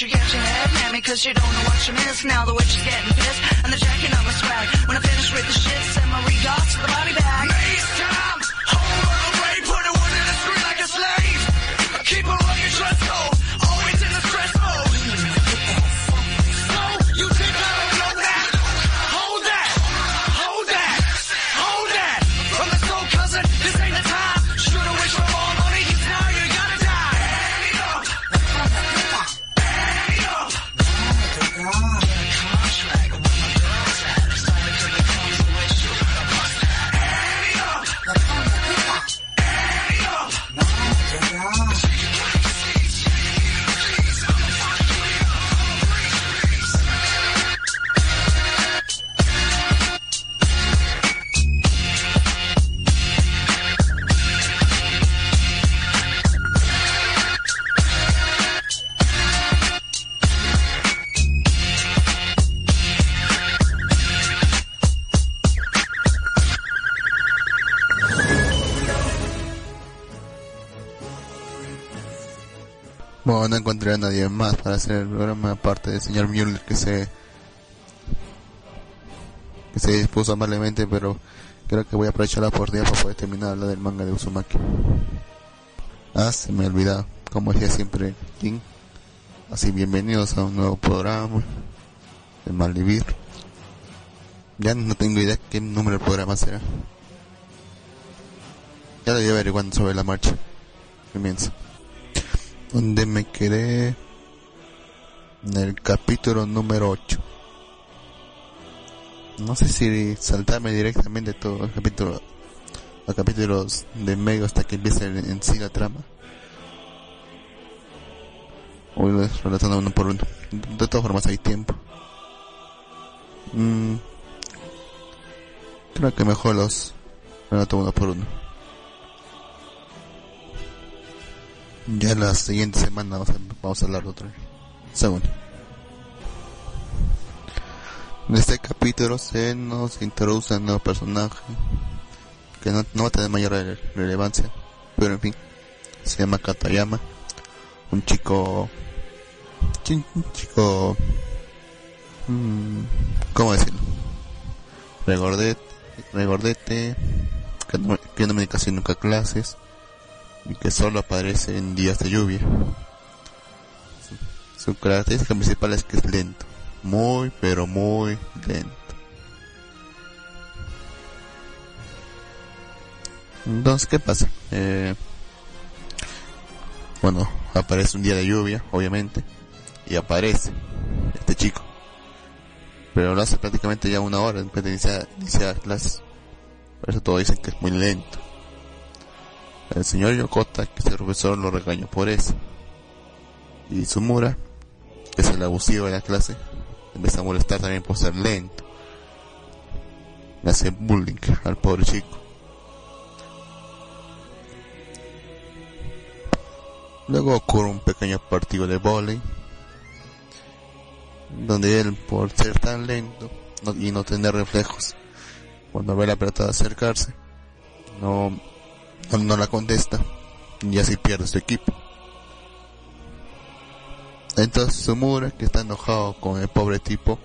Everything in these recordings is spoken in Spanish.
you get your head hammy cause you don't know what you miss. Now the witch is getting pissed and they're on my swag. When I finish with the shit, send my regards to the body bag. Mace time! a nadie más para hacer el programa, aparte del señor Müller que se que se dispuso amablemente, pero creo que voy a aprovechar la oportunidad para poder terminar la del manga de Uzumaki. Ah, se me olvidaba, como decía siempre King. Así, bienvenidos a un nuevo programa de Malvivir. Ya no tengo idea qué número de programa será. Ya lo voy averiguando sobre la marcha. Comienza donde me quedé en el capítulo número 8. No sé si saltarme directamente todo el capítulo a capítulos de medio hasta que empiece en sí la trama. Voy pues, relatando uno por uno. De todas formas hay tiempo. Mm, creo que mejor los relato uno por uno. Ya la siguiente semana vamos a, vamos a hablar de otro. Segundo. En este capítulo se nos introduce un nuevo personaje que no, no va a tener mayor rele- relevancia, pero en fin, se llama Katayama, un chico, chi- un chico, mm, ¿cómo decirlo? Regordete, regordete, que no, que no me casi nunca clases y que solo aparece en días de lluvia. Su, característica principal es que es lento, muy pero muy lento. Entonces, ¿qué pasa? Eh, bueno, aparece un día de lluvia, obviamente, y aparece este chico. Pero lo hace prácticamente ya una hora después de iniciar, iniciar clases. Por eso todos dicen que es muy lento. El señor Yokota, que es el profesor, lo regañó por eso. Y Sumura, que es el abusivo de la clase, empieza a molestar también por ser lento. Le hace bullying al pobre chico. Luego ocurre un pequeño partido de volei, donde él, por ser tan lento y no tener reflejos, cuando ve la pelota acercarse, no, no, no la contesta y así pierde su equipo. Entonces Sumura, que está enojado con el pobre tipo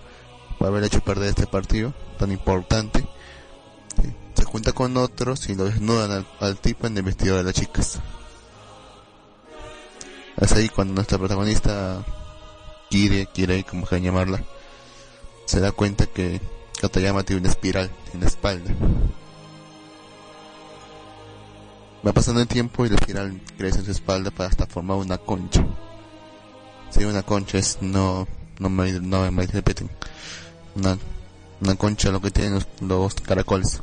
por haber hecho perder este partido tan importante, eh, se junta con otros y lo desnudan al, al tipo en el vestido de las chicas. Es ahí cuando nuestra protagonista, Kire, Kirei, como quieran llamarla, se da cuenta que Katayama tiene una espiral en la espalda. Va pasando el tiempo y la espiral crece en su espalda para hasta formar una concha. Si una concha es, no, no me, no me malinterpreten. Una, una concha lo que tienen los, caracoles.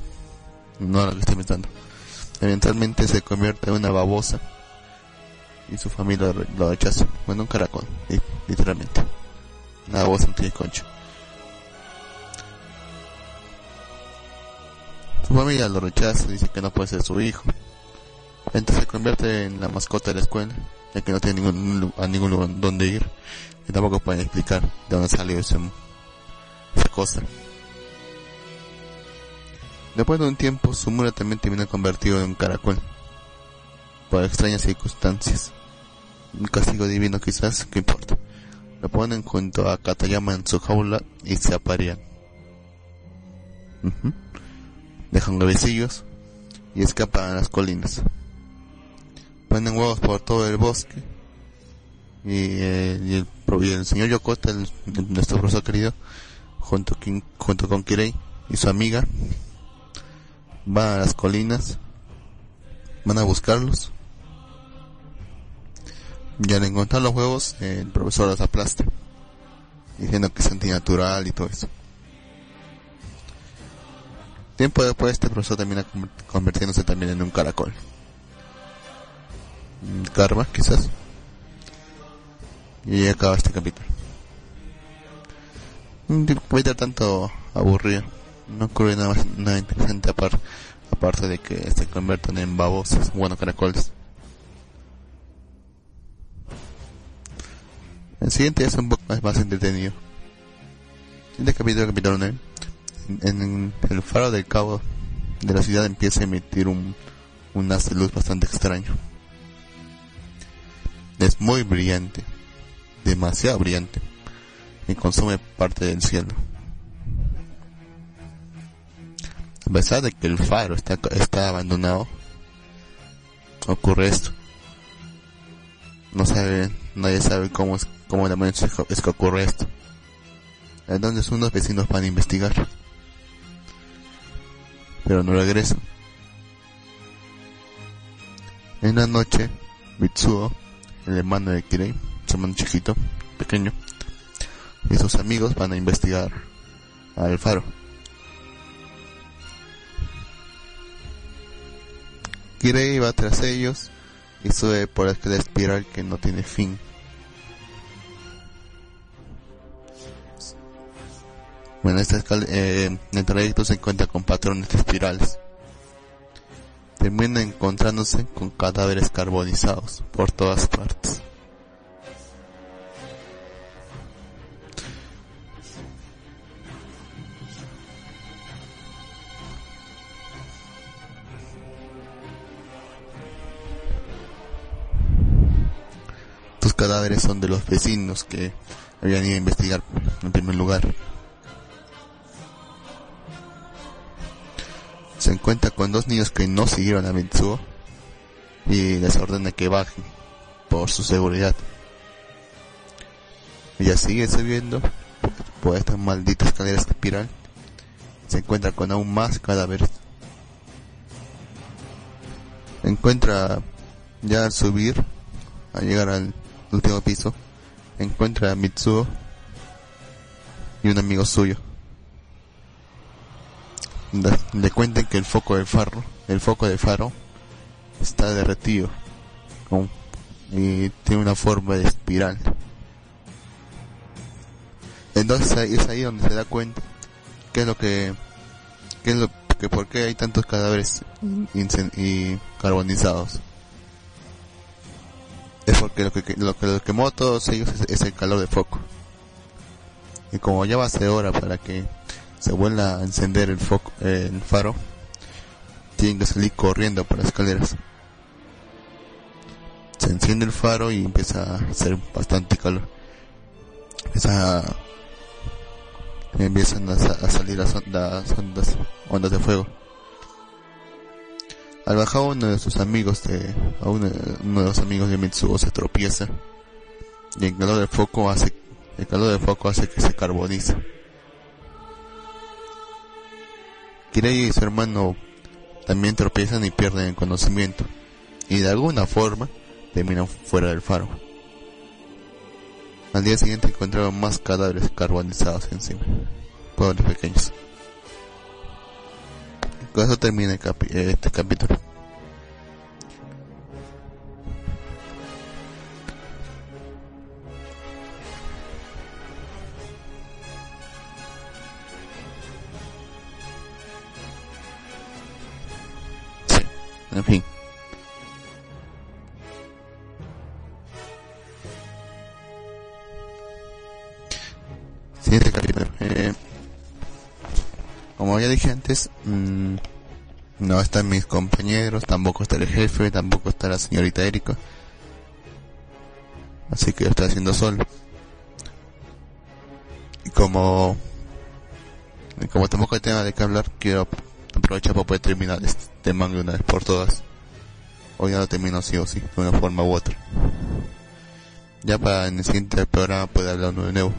No lo que estoy inventando. Eventualmente se convierte en una babosa y su familia lo, re- lo rechaza. Bueno, un caracol, li- literalmente. Una babosa no tiene concha. Su familia lo rechaza, dice que no puede ser su hijo. Entonces se convierte en la mascota de la escuela, ya que no tiene ningún, a ningún lugar donde ir. Y tampoco pueden explicar de dónde salió ese, esa cosa. Después de un tiempo, Sumura también termina convertido en un caracol. Por extrañas circunstancias. Un castigo divino quizás, ¿qué importa? Lo ponen junto a Katayama en su jaula y se aparean. Dejan huevecillos y escapan a las colinas. Ponen huevos por todo el bosque y, eh, el, señor Yokota, el- nuestro profesor querido, junto, con- junto con Kirei y su amiga, van a las colinas, van a buscarlos. Y al encontrar los huevos, el profesor los aplasta, diciendo que es antinatural y todo eso. Tiempo después, este profesor termina convirtiéndose también en un caracol. Mm, Karma, quizás. Y acaba este capítulo. Un capítulo tanto aburrido. No ocurre nada, más, nada interesante aparte, aparte de que se convierten en babosas, bueno, caracoles. El siguiente es un poco más, entretenido. El siguiente capítulo, capítulo 9. En, en el faro del cabo de la ciudad empieza a emitir un, un haz de luz bastante extraño. Es muy brillante, demasiado brillante, y consume parte del cielo. A pesar de que el faro está, está abandonado, ocurre esto. No sabe, nadie sabe cómo es, cómo demonios es, que- ocurre esto. Entonces unos vecinos van a investigar. Pero no regresan. En la noche, Mitsuo, el hermano de Kirei, su hermano chiquito, pequeño, y sus amigos van a investigar al faro. Kirei va tras ellos y sube por aquella espiral que no tiene fin. Bueno, este, eh, en el trayecto se encuentra con patrones espirales. Termina encontrándose con cadáveres carbonizados por todas partes. Estos cadáveres son de los vecinos que habían ido a investigar en primer lugar. Se encuentra con dos niños que no siguieron a Mitsuo y les ordena que bajen por su seguridad. Ella sigue subiendo por, estas malditas escaleras de espiral. Se encuentra con aún más cadáveres. Encuentra ya al subir, al llegar al último piso, encuentra a Mitsuo y un amigo suyo. Le, cuentan que el foco del faro, el foco del faro, está derretido y tiene una forma de espiral. Entonces es ahí donde se da cuenta qué es lo que, qué es lo que por qué hay tantos cadáveres y carbonizados. Es porque lo que, lo que los quemó a todos ellos es, es el calor del foco. Y como ya va a ser hora para que se vuelva a encender el foco, el faro, tienen que salir corriendo por las escaleras. Se enciende el faro y empieza a hacer bastante calor. Empieza a, empiezan a, sa- a salir las ondas, ondas, de fuego. Al bajar uno de sus amigos de, a uno, de los amigos de Mitsuo se tropieza y el calor del foco hace, el calor foco hace que se carbonice. Kirei y su hermano también tropiezan y pierden el conocimiento y de alguna forma terminan fuera del faro. Al día siguiente encontraron más cadáveres carbonizados encima, pobres pequeños. Con eso termina el este capítulo. En fin. Siguiente capítulo. Eh, como ya dije antes, mm, no están mis compañeros, tampoco está el jefe, tampoco está la señorita Erika. Así que lo estoy haciendo solo. Y como, y como tampoco hay tema de qué hablar, quiero aprovechar para poder terminar este manga una vez por todas. Hoy ya lo termino sí o sí, de una forma u otra. Ya para en el siguiente programa poder hablar de nuevo.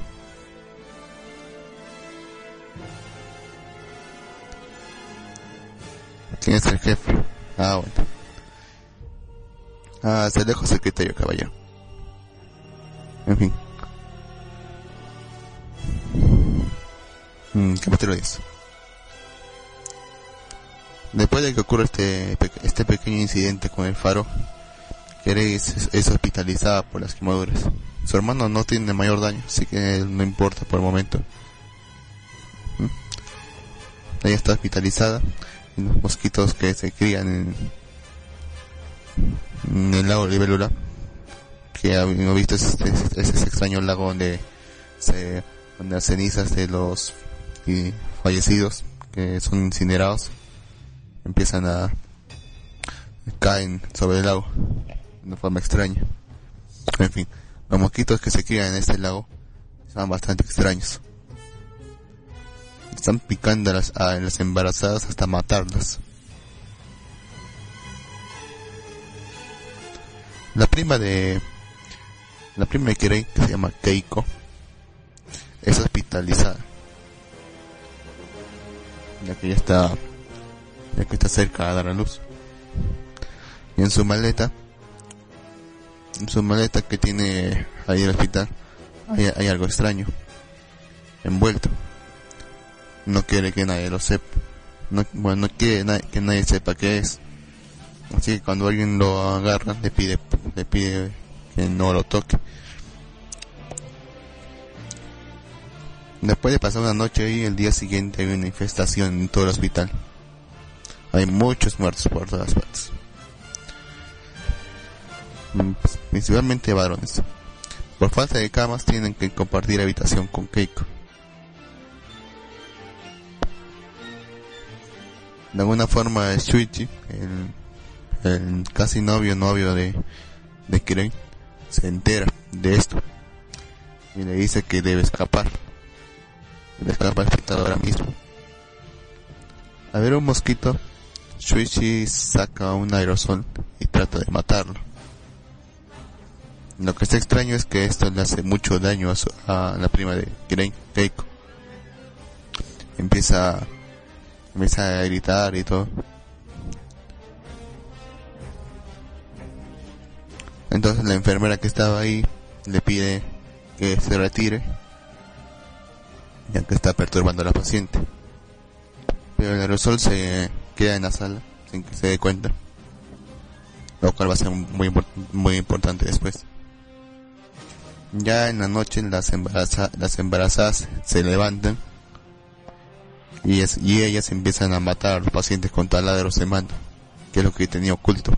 ¿Quién es el jefe? Ah, bueno. Ah, se dejo secretario, caballero. En fin. Mm, capítulo 10. Después de que ocurre este, este pequeño incidente con el faro, Kerry es, hospitalizada por las quemaduras. Su hermano no tiene mayor daño, así que no importa por el momento. ¿Mm? Ella está hospitalizada y los mosquitos que se crían en, el lago Libélula, que hemos visto ese, extraño lago donde se, donde las cenizas de los y fallecidos que son incinerados empiezan a caen sobre el lago de una forma extraña. En fin, los mosquitos que se crían en este lago son bastante extraños. Están picando a las, a las embarazadas hasta matarlas. La prima de la prima de Kirei, que se llama Keiko, es hospitalizada. Ya que ya está ya que está cerca a dar a luz. Y en su maleta, en su maleta que tiene ahí el hospital, hay, hay algo extraño, envuelto. No quiere que nadie lo sepa. No, bueno, no quiere na- que nadie sepa qué es. Así que cuando alguien lo agarra, le pide, le pide que no lo toque. Después de pasar una noche ahí, el día siguiente hay una infestación en todo el hospital. Hay muchos muertos por todas partes. Mm, pues, Principalmente varones. Por falta de camas tienen que compartir habitación con Keiko. De alguna forma Shuichi, el, el casi novio novio de, de Kirei, se entera de esto y le dice que debe escapar. Debe escapar ahora mismo. A ver un mosquito, Shuichi saca un aerosol y trata de matarlo. Lo que está extraño es que esto le hace mucho daño a, su- a la prima de Keiko. Empieza, empieza a gritar y todo. Entonces la enfermera que estaba ahí le pide que se retire, ya que está perturbando a la paciente. Pero el aerosol se queda en la sala sin que se dé cuenta, lo cual va a ser muy, muy importante después. Ya en la noche las, embaraza- las embarazadas se levantan y, ellas- empiezan a matar a los pacientes con taladros de mano, que es lo que tenía oculto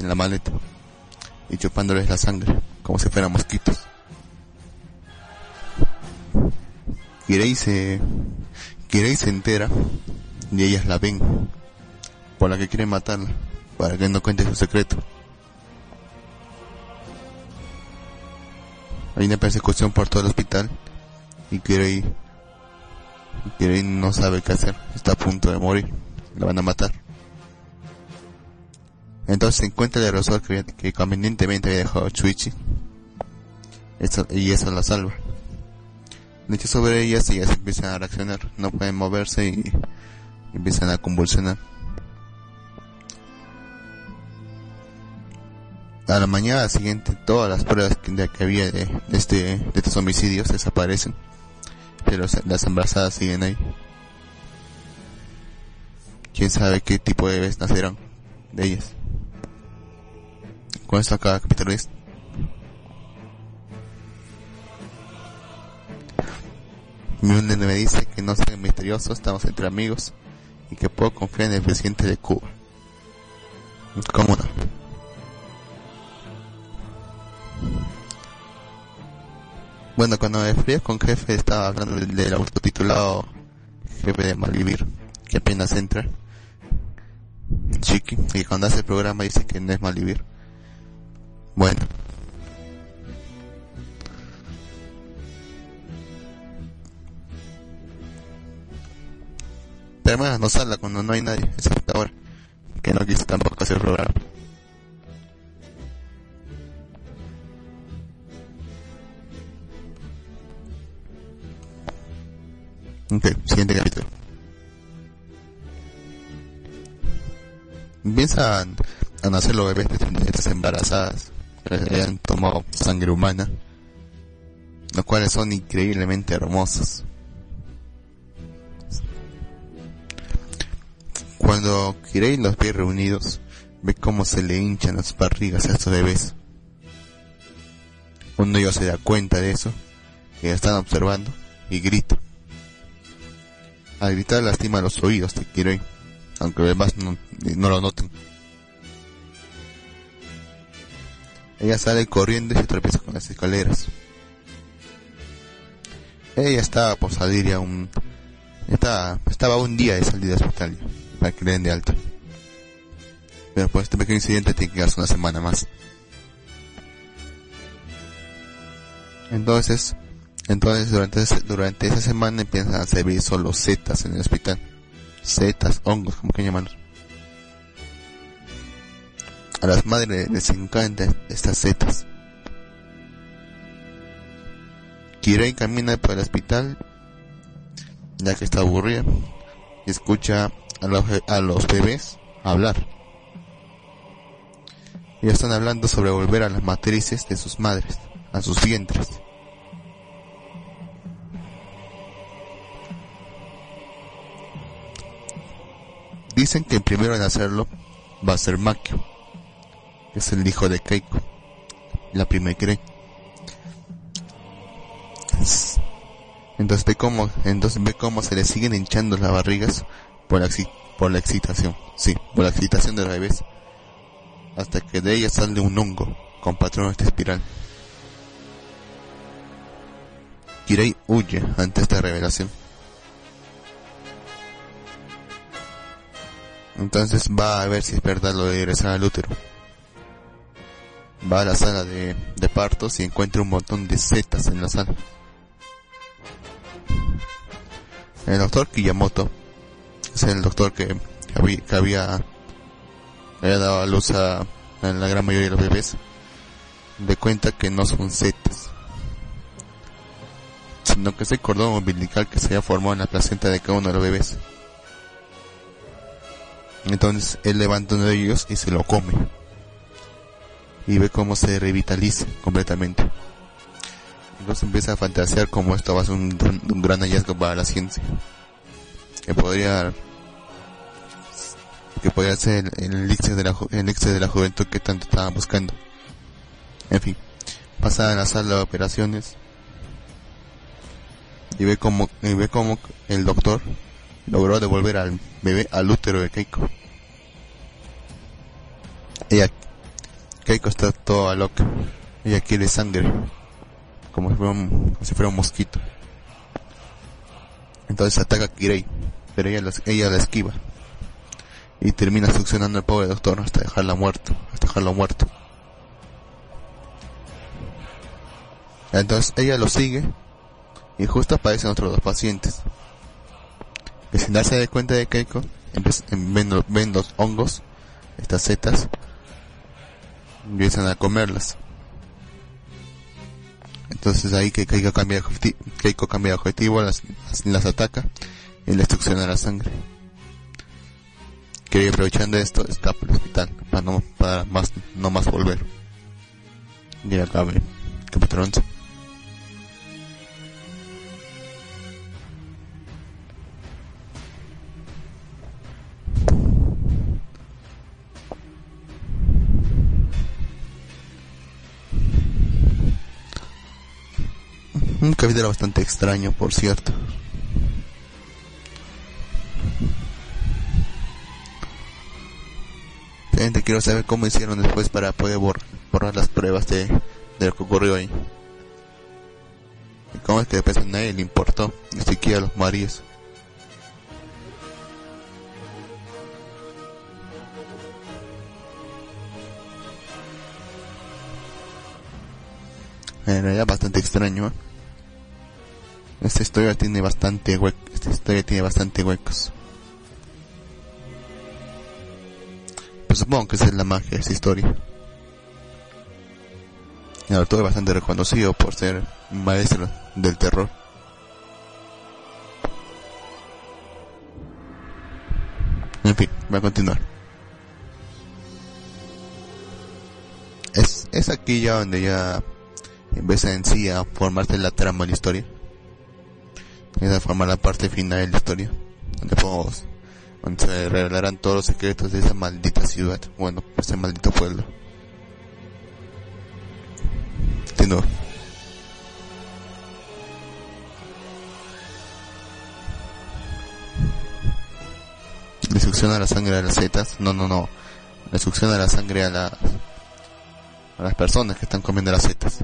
en la maleta, y chupándoles la sangre, como si fueran mosquitos. Kirei se, se entera y ellas la ven, por la que quieren matarla, para que no cuente su secreto. Hay una persecución por todo el hospital y Kirei, Kirei no sabe qué hacer, está a punto de morir, la van a matar. Entonces se encuentra el aerosol que, que convenientemente había dejado Chuichi y eso la salva. Le echa sobre ellas ellas empiezan a reaccionar, no pueden moverse y empiezan a convulsionar. A la mañana siguiente todas las pruebas que, que había de, este, de estos homicidios desaparecen, pero las embarazadas siguen ahí. Quién sabe qué tipo de bebés nacerán de ellas. Con esto el capítulo 10. Mi me dice que no sean misteriosos, estamos entre amigos y que puedo confiar en el presidente de Cuba. ¿Cómo no? Bueno, cuando me frío con jefe estaba hablando del, del autotitulado jefe de Malvivir, que apenas entra. Chiqui, y cuando hace el programa dice que no es Malvivir. Bueno. Hermana, no salga cuando no hay nadie, excepto ahora, que no quiso tampoco hacer el programa. Ok, siguiente capítulo. Empiezan a nacer los bebés de estas embarazadas que han tomado sangre humana, los cuales son increíblemente hermosos. Cuando Kirei los ve reunidos, ve cómo se le hinchan las barrigas a estos bebés. Uno ellos se da cuenta de eso, que están observando, y grita. Al gritar lastima los oídos de Kirei, aunque los demás no, lo noten. Ella sale corriendo y se tropieza con las escaleras. Ella estaba por salir ya un... Estaba, estaba un día de salir del hospital para que le den de alta. Pero por este pequeño incidente tiene que quedarse una semana más. Entonces, entonces durante, durante esa semana empiezan a servir solo setas en el hospital. Setas, hongos, como que llamarlos. A las madres les encantan estas setas. Kirei camina por el hospital, ya que está aburrida, y escucha a los, a los bebés hablar. Ellos están hablando sobre volver a las matrices de sus madres, a sus vientres. Dicen que el primero en hacerlo va a ser Makio, que es el hijo de Keiko, la primera Kirei. Entonces ve cómo, entonces ve cómo se le siguen hinchando las barrigas por la, por la excitación. Sí, por la excitación de los bebés. Hasta que de ella sale un hongo con patrones de espiral. Kirei huye ante esta revelación. Entonces va a ver si es verdad lo de regresar al útero. Va a la sala de, partos y encuentra un montón de setas en la sala. El doctor Kiyamoto es el doctor que había, que dado a luz a, la gran mayoría de los bebés. De cuenta que no son setas, sino que es el cordón umbilical que se había formado en la placenta de cada uno de los bebés. Entonces él levanta uno de ellos y se lo come. Y ve cómo se revitaliza completamente. Entonces empieza a fantasear como esto va a ser un, gran- hallazgo para la ciencia. Que podría que podría ser el, el elixir de la el elixir de la juventud que tanto estaban buscando. En fin, pasa a la sala de operaciones y ve como y ve como el doctor logró devolver al bebé al útero de Keiko. Ella Keiko está toda loca. Ella quiere sangre como si fuera un, como si fuera un mosquito. Entonces ataca a Kirei, pero ella, ella la esquiva. Y termina succionando al pobre doctor hasta dejarla muerto, hasta dejarlo muerto. Entonces ella lo sigue y justo aparecen otros dos pacientes. Que sin darse de cuenta de Keiko, ven, los- ven hongos, estas setas, empiezan a comerlas. Entonces ahí que Keiko cambia de objeti- Keiko cambia de objetivo, las, las, ataca y le succiona la sangre. Que aprovechando esto escapa al hospital para no, para más, no más volver. Y acabe capítulo 11. Un capítulo bastante extraño, por cierto. Quiero saber cómo hicieron después para poder bor- borrar las pruebas de, de lo que ocurrió ahí. Y cómo es que después a nadie le importó, ni siquiera a los maridos. En realidad bastante extraño. Esta historia tiene bastante hue esta historia tiene bastante huecos. Pues supongo que esa es la magia de esta historia. El autor es bastante reconocido por ser maestro del terror. En fin, voy a continuar. Es, es aquí ya donde ya empieza en sí a formarse la trama de la historia. Empieza a formar la parte final de la historia. Donde podemos, donde se revelarán todos los secretos de esa maldita ciudad. Bueno, ese maldito pueblo. Continúo. Le succiona la sangre a las setas. No, no, no. Le succiona la sangre a las, a las personas que están comiendo las setas.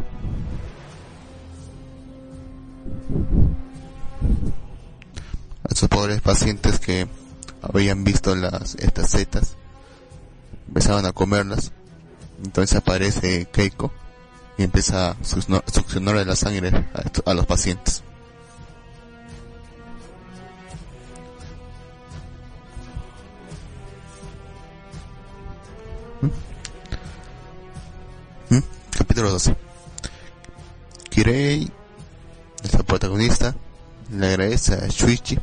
A esos pobres pacientes que habían visto las, estas setas, empezaban a comerlas. Entonces aparece Keiko y empieza a succionar- succionarle la sangre a, a los pacientes. ¿Mm? Capítulo 12. Kirei, protagonista, le agradece a Shuichi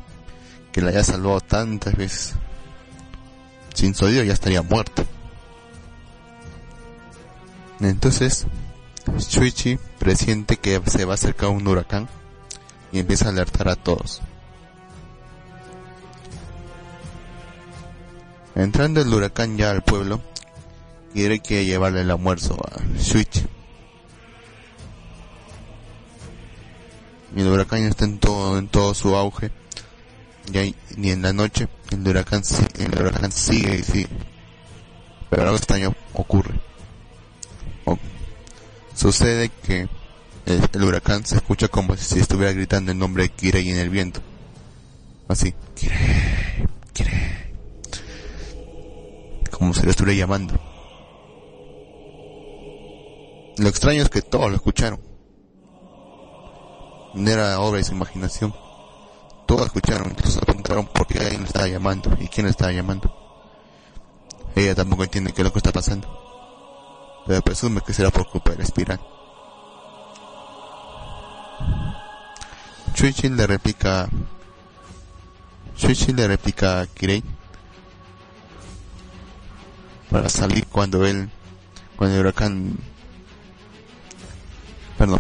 que la haya salvado tantas veces. Sin su ya estaría muerta. Entonces, Shuichi presiente que se va a acercar un huracán y empieza a alertar a todos. Entrando el huracán ya al pueblo, quiere que llevarle el almuerzo a Shuichi. Y el huracán está en todo, en todo su auge. Y, en la noche el huracán, sigue y sigue. Pero algo extraño ocurre. Sucede que el, el huracán se escucha como si estuviera gritando el nombre de Kirei en el viento. Así, Kirei, Kirei. Como si lo estuviera llamando. Lo extraño es que todos lo escucharon. No era obra de su imaginación. Todos escucharon, incluso preguntaron por qué alguien lo estaba llamando y quién lo estaba llamando. Ella tampoco entiende qué es lo que está pasando. Pero presume que será por culpa de la espiral. Chuichi le replica... Chuichi le replica a Kirei para salir cuando él, cuando el huracán, perdón,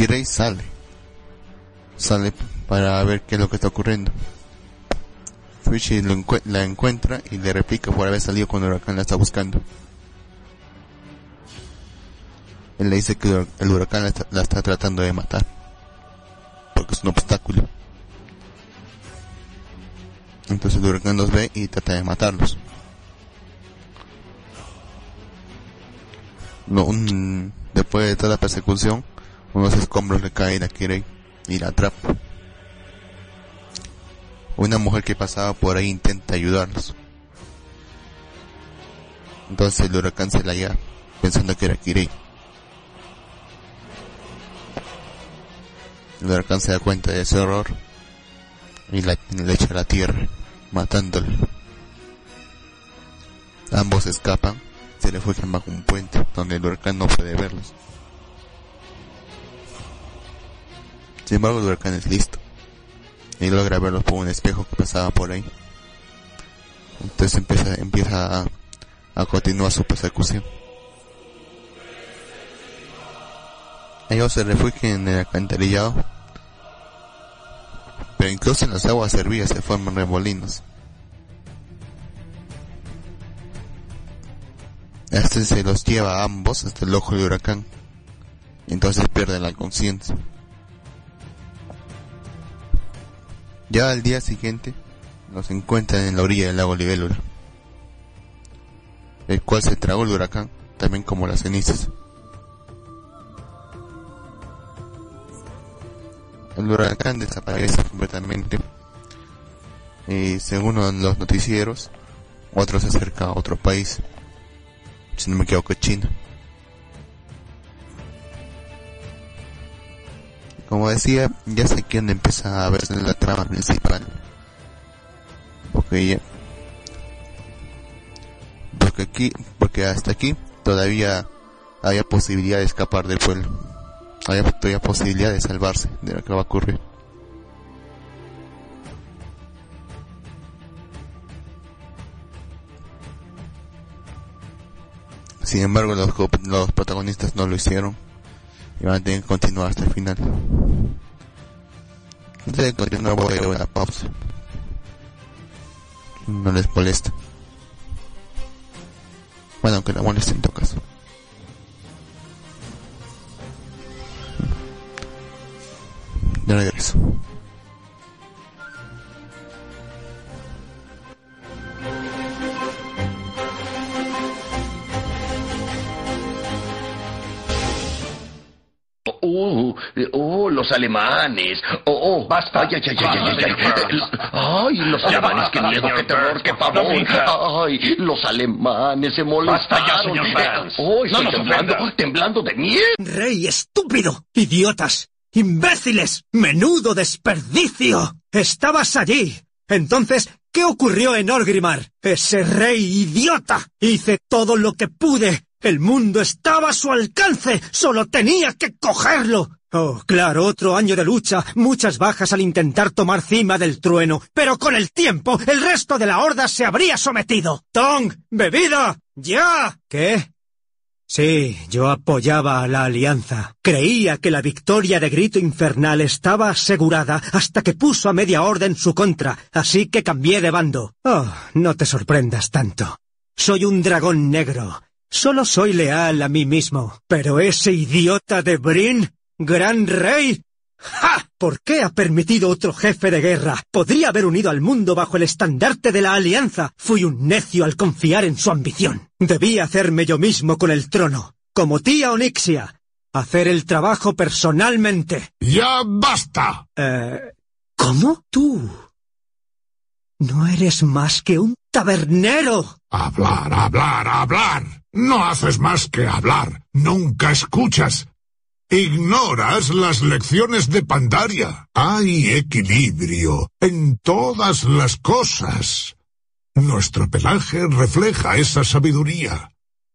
Kirei sale, sale para ver qué es lo que está ocurriendo. Fuichi lo encue- la encuentra y le replica por haber salido cuando el huracán la está buscando. Él le dice que el huracán la está, la está tratando de matar, porque es un obstáculo. Entonces el huracán los ve y trata de matarlos. No, un- después de toda la persecución, unos escombros le caen a Kirei y la atrapa. Una mujer que pasaba por ahí intenta ayudarlos. Entonces el huracán se la lleva pensando que era Kirei. El huracán se da cuenta de ese horror y la, le echa a la tierra, matándole. Ambos escapan, se refugian bajo un puente donde el huracán no puede verlos. Sin embargo, el huracán es listo y logra verlos por un espejo que pasaba por ahí. Entonces empieza, empieza a, continuar su persecución. Ellos se refugian en el alcantarillado pero incluso en las aguas hervidas se forman remolinos. Este se los lleva a ambos hasta el ojo del huracán. Entonces pierden la conciencia. Ya al día siguiente, los encuentran en la orilla del lago Libélula, el cual se tragó el huracán, también como las cenizas. el huracán desaparece completamente. Y según los noticieros, otro se acerca a otro país. Si no me equivoco, China. Como decía, ya sé quién empieza a verse la trama principal. Porque ya... Porque aquí, porque hasta aquí todavía había posibilidad de escapar del pueblo había todavía posibilidad de salvarse de lo que va a ocurrir. Sin embargo, los, los protagonistas no lo hicieron y van a tener que continuar hasta el final. Antes de continuar voy a dar una pausa. No les molesta. Bueno, aunque la moleste en todo caso. De regreso. Los alemanes. Oh, oh, Basta. Ay, ay, ay, ay, ay, ay, los alemanes, qué miedo, qué terror, Burns, qué pavor. Ay, los alemanes se molestaron. Basta ya, señor Burns. Oh, estoy temblando, ofenda. temblando de miedo. Rey estúpido, idiotas, imbéciles, menudo desperdicio. Estabas allí. Entonces, ¿qué ocurrió en Orgrimmar? Ese rey idiota. Hice todo lo que pude. El mundo estaba a su alcance. Solo tenía que cogerlo. Oh, claro, otro año de lucha, muchas bajas al intentar tomar cima del trueno, pero con el tiempo el resto de la horda se habría sometido. Tong, bebida, ya. ¿Qué? Sí, yo apoyaba a la alianza. Creía que la victoria de Grito Infernal estaba asegurada hasta que puso a media orden su contra, así que cambié de bando. Oh, no te sorprendas tanto. Soy un dragón negro. Solo soy leal a mí mismo. Pero ese idiota de Brin... gran rey. ¡Ja! ¿Por qué ha permitido otro jefe de guerra? Podría haber unido al mundo bajo el estandarte de la alianza. Fui un necio al confiar en su ambición. Debí hacerme yo mismo con el trono, como tía Onixia. Hacer el trabajo personalmente. ¡Ya basta! Eh, ¿Cómo? Tú. No eres más que un tabernero. Hablar, hablar, hablar. No haces más que hablar. Nunca escuchas. Ignoras las lecciones de Pandaria. Hay equilibrio en todas las cosas. Nuestro pelaje refleja esa sabiduría.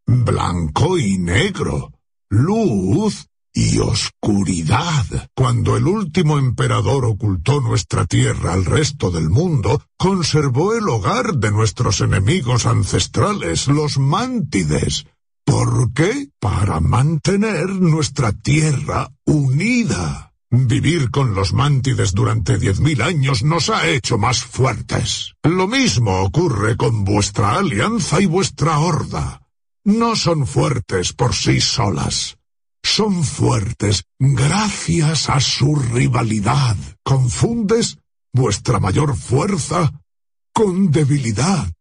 Blanco y negro. Luz y oscuridad. Cuando el último emperador ocultó nuestra tierra al resto del mundo, conservó el hogar de nuestros enemigos ancestrales, los mántides. ¿Por qué? Para mantener nuestra tierra unida. Vivir con los mántides durante diez mil años nos ha hecho más fuertes. Lo mismo ocurre con vuestra alianza y vuestra horda. No son fuertes por sí solas. Son fuertes gracias a su rivalidad. ¿Confundes vuestra mayor fuerza con debilidad?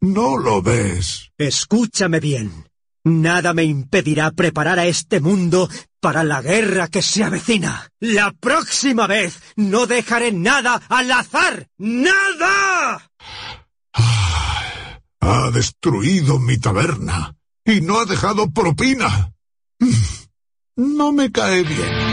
¿No lo ves? Escúchame bien. Nada me impedirá preparar a este mundo para la guerra que se avecina. La próxima vez no dejaré nada al azar. ¡Nada! Ha destruido mi taberna y no ha dejado propina. No me cae bien.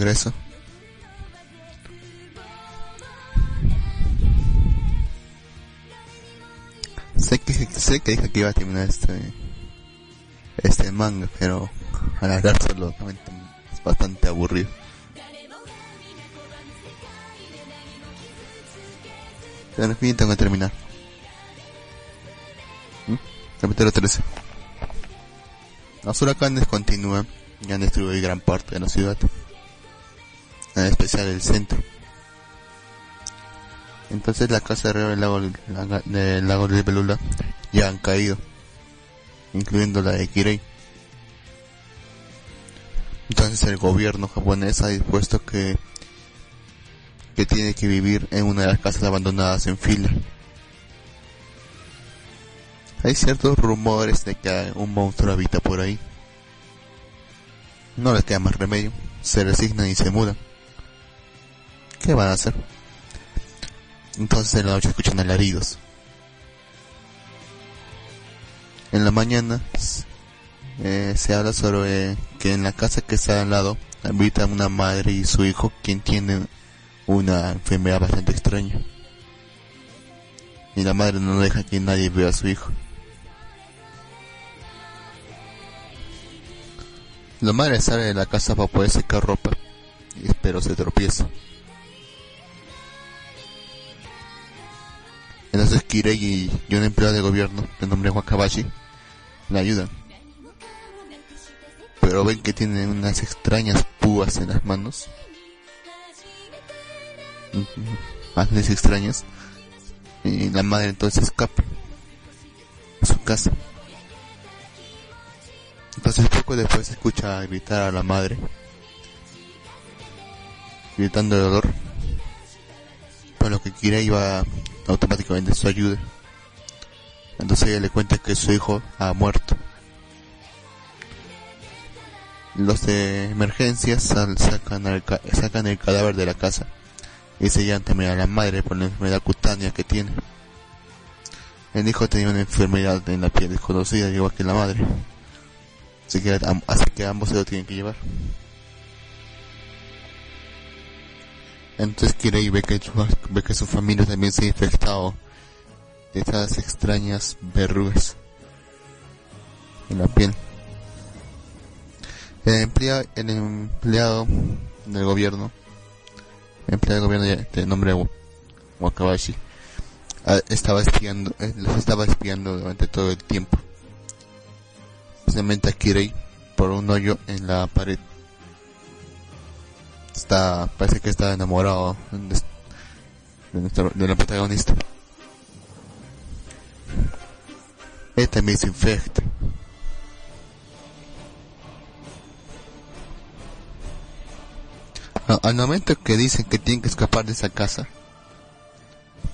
Regreso. Sé que, sé que dije que iba a terminar este, este manga, pero alargárselo realmente es bastante aburrido. Pero en fin, tengo que terminar. ¿Mm? Capítulo 13. Los huracanes continúan y han destruido gran parte de la ciudad, en especial el centro. Entonces la casa río del lago, la- del lago de Belula ya han caído, incluyendo la de Kirei. Entonces el gobierno japonés ha dispuesto que que tiene que vivir en una de las casas abandonadas en fila. Hay ciertos rumores de que un monstruo habita por ahí. No les queda más remedio, se resignan y se mudan. ¿Qué van a hacer? Entonces en la noche escuchan alaridos. En la mañana eh, se habla sobre que en la casa que está al lado habitan una madre y su hijo quien tienen una enfermedad bastante extraña. Y la madre no deja que nadie vea a su hijo. La madre sale de la casa para poder secar ropa, pero se tropieza. Entonces Kirei y, un empleado de gobierno de nombre Wakabashi le ayudan. Pero ven que tiene unas extrañas púas en las manos. Ujú, Bastante extrañas. Y la madre entonces escapa a su casa. Entonces poco después escucha gritar a la madre. Gritando de dolor. Por lo que Kirei va automáticamente su ayuda. Entonces ella le cuenta que su hijo ha muerto. Los de emergencias sacan, ca- sacan el cadáver de la casa y se llevan también a la madre por la enfermedad cutánea que tiene. El hijo tenía una enfermedad en la piel desconocida, igual que la madre. Así que ambos se lo tienen que llevar. Entonces Kirei ve que, su- ve que su familia también se ha infectado de estas extrañas verrugas en la piel. El empleado, el empleado del gobierno, el empleado del gobierno de, nombre Wa- Wakabashi, ah, estaba espiando, eh, los estaba espiando durante todo el tiempo. Especialmente a Kirei por un hoyo en la pared. Está, parece que está enamorado de, nuestro- de la protagonista. Él también se Al momento que dicen que tienen que escapar de esa casa,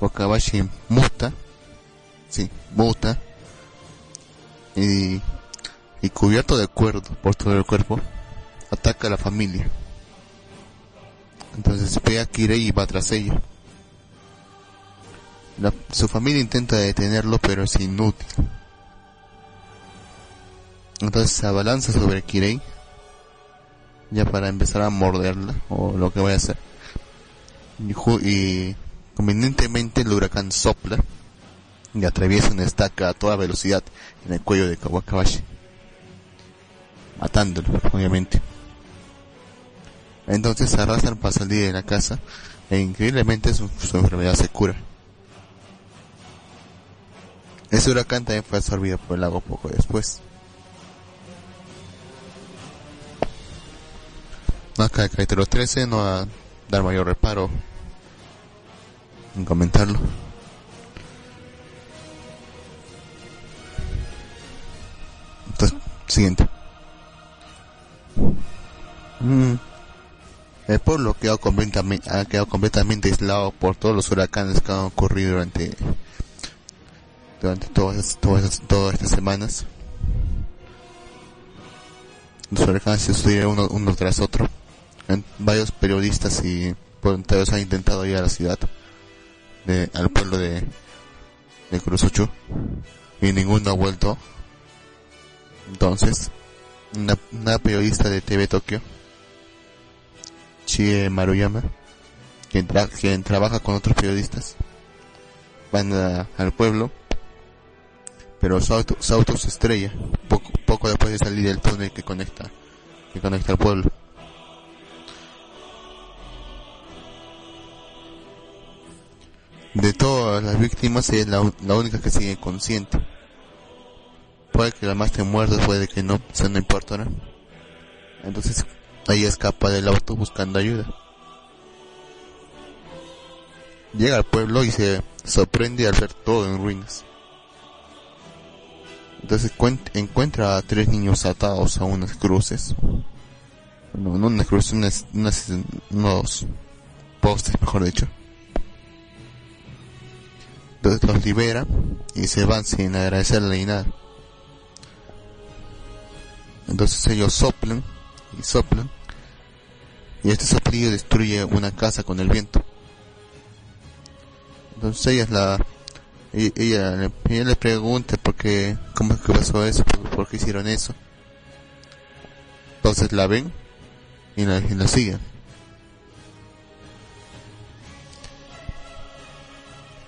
Wakabashi muta, sí, muta, y, y cubierto de cuerdo por todo el cuerpo, ataca a la familia. Entonces ve a Kirei y va tras ella. La- su familia intenta detenerlo, pero es inútil. Entonces se abalanza sobre Kirei, ya para empezar a morderla, o lo que vaya a hacer. Y, y convenientemente el huracán sopla y atraviesa una estaca a toda velocidad en el cuello de Kawakabashi, matándolo, obviamente. Entonces se arrastran para salir de la casa e increíblemente su, enfermedad se cura. Ese huracán también fue absorbido por el lago poco después. Acá el capítulo 13 no va a dar mayor reparo en comentarlo. Entonces, siguiente. Mm. El pueblo quedó completamente, ha quedado completamente aislado por todos los huracanes que han ocurrido durante durante todas, todas, todas estas semanas. Los huracanes se sucedieron uno, tras otro. Varios periodistas y voluntarios han intentado ir a la ciudad, de, al pueblo de, de y ninguno ha vuelto. Entonces, una, una periodista de TV Tokio, Chie Maruyama, quien, quien trabaja con otros periodistas, van a- al pueblo, pero su auto, su auto se estrella poco, poco después de salir del túnel que conecta, que conecta al pueblo. De todas las víctimas, ella es la, única que sigue consciente. Puede que la más esté muerta, puede que no, eso no importa, ¿no? Entonces, ella escapa del auto buscando ayuda. Llega al pueblo y se sorprende al ver todo en ruinas. Entonces cuen- encuentra a tres niños atados a unas cruces. No, no unas cruces, unas, unas- unos postes, mejor dicho. Entonces los libera y se van sin agradecerle ni nada. Entonces ellos soplan y soplan. Y este soplillo destruye una casa con el viento. Entonces ella es la ella, ella, le- ella le pregunta por qué, cómo es que pasó eso, por, por qué hicieron eso. Entonces la ven y la, y la siguen.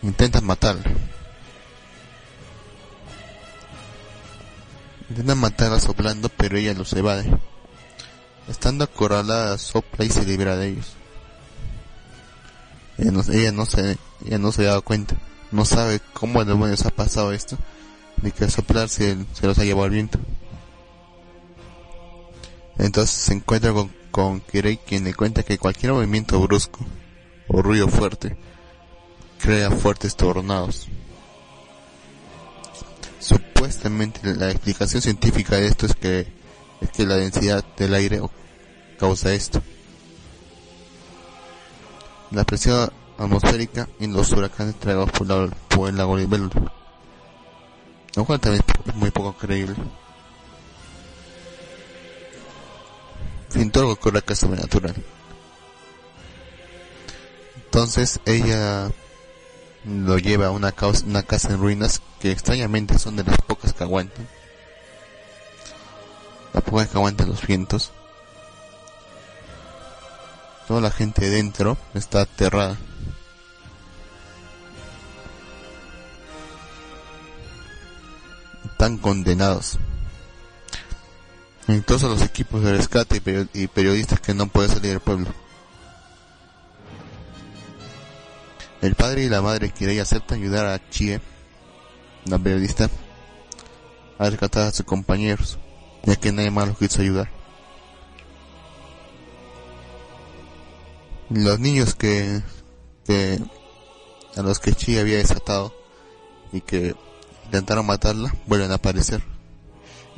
intentan matarla. Intentan matarla soplando, pero ella los evade. Estando acorralada, sopla y se libera de ellos. Ella no, se, ella no se ha dado cuenta. No sabe cómo demonios ha pasado esto, ni que al soplar se, se los ha llevado el viento. Entonces se encuentra con, con Kirei, quien le cuenta que cualquier movimiento brusco o ruido fuerte crea fuertes tornados. Supuestamente la explicación científica de esto es que es que la densidad del aire causa esto. La presión atmosférica en los huracanes tragados por, la, por el lago Libélula. Lo cual también es muy poco creíble. Fin, todo lo que ocurre acá es sobrenatural. Entonces ella lo lleva a una, causa- una casa en ruinas que extrañamente son de las pocas que aguantan. Las pocas que aguantan los vientos. Toda la gente dentro está aterrada. Están condenados. Incluso los equipos de rescate y periodistas que no pueden salir del pueblo. El padre y la madre Kirei aceptan ayudar a Chie, la periodista, a rescatar a sus compañeros, ya que nadie más los quiso ayudar. Los niños que, que a los que Chie había desatado y que intentaron matarla vuelven a aparecer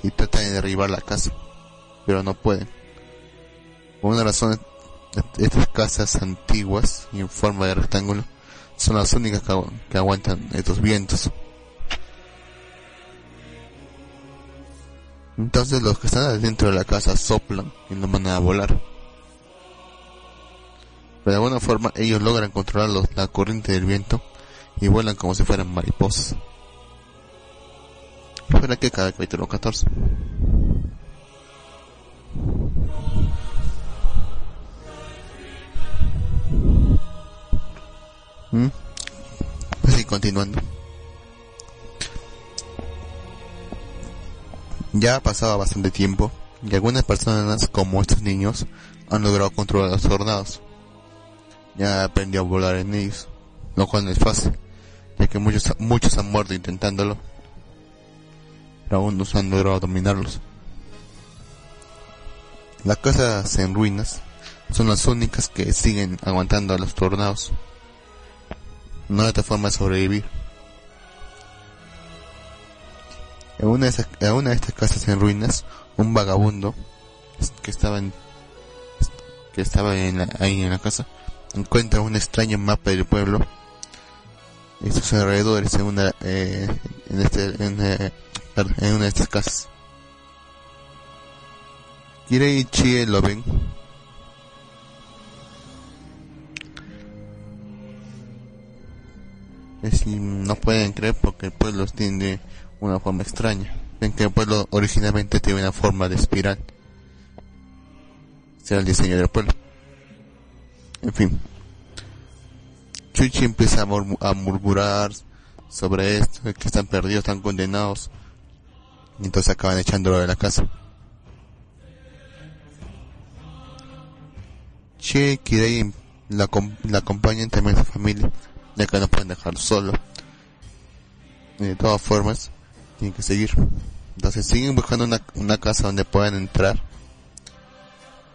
y tratan de derribar la casa, pero no pueden. Por una razón, estas casas antiguas y en forma de rectángulo son las únicas que, que aguantan estos vientos. Entonces los que están adentro de la casa soplan y no van a volar. Pero de alguna forma ellos logran controlar los- la corriente del viento y vuelan como si fueran mariposas. Fuera que cada capítulo 14. ¿Mm? Pues sí, continuando. Ya ha pasado bastante tiempo y algunas personas, como estos niños, han logrado controlar los tornados. Ya aprendió a volar en ellos, lo cual no es fácil, ya que muchos, muchos han muerto intentándolo, pero aún no se han logrado dominarlos. Las casas en ruinas son las únicas que siguen aguantando a los tornados. No hay otra forma de sobrevivir. En una de, esas- estas casas en ruinas, un vagabundo que estaba en, que estaba en la- ahí en la casa encuentra un extraño mapa del pueblo y sus alrededores en una eh, en este en, eh, en una de estas casas. Kirei y Chie lo ven Es no pueden creer porque el pueblo tiene una forma extraña. Ven que el pueblo originalmente tiene una forma de espiral. Será el diseño del pueblo. En fin. Chuchi empieza a, murmu- a murmurar sobre esto, que están perdidos, están condenados. Y entonces acaban echándolo de la casa. Che Kirei la, acom- la acompañan también a su familia, ya que no pueden dejarlo solo. De todas formas, tienen que seguir. Entonces siguen buscando una, una casa donde puedan entrar.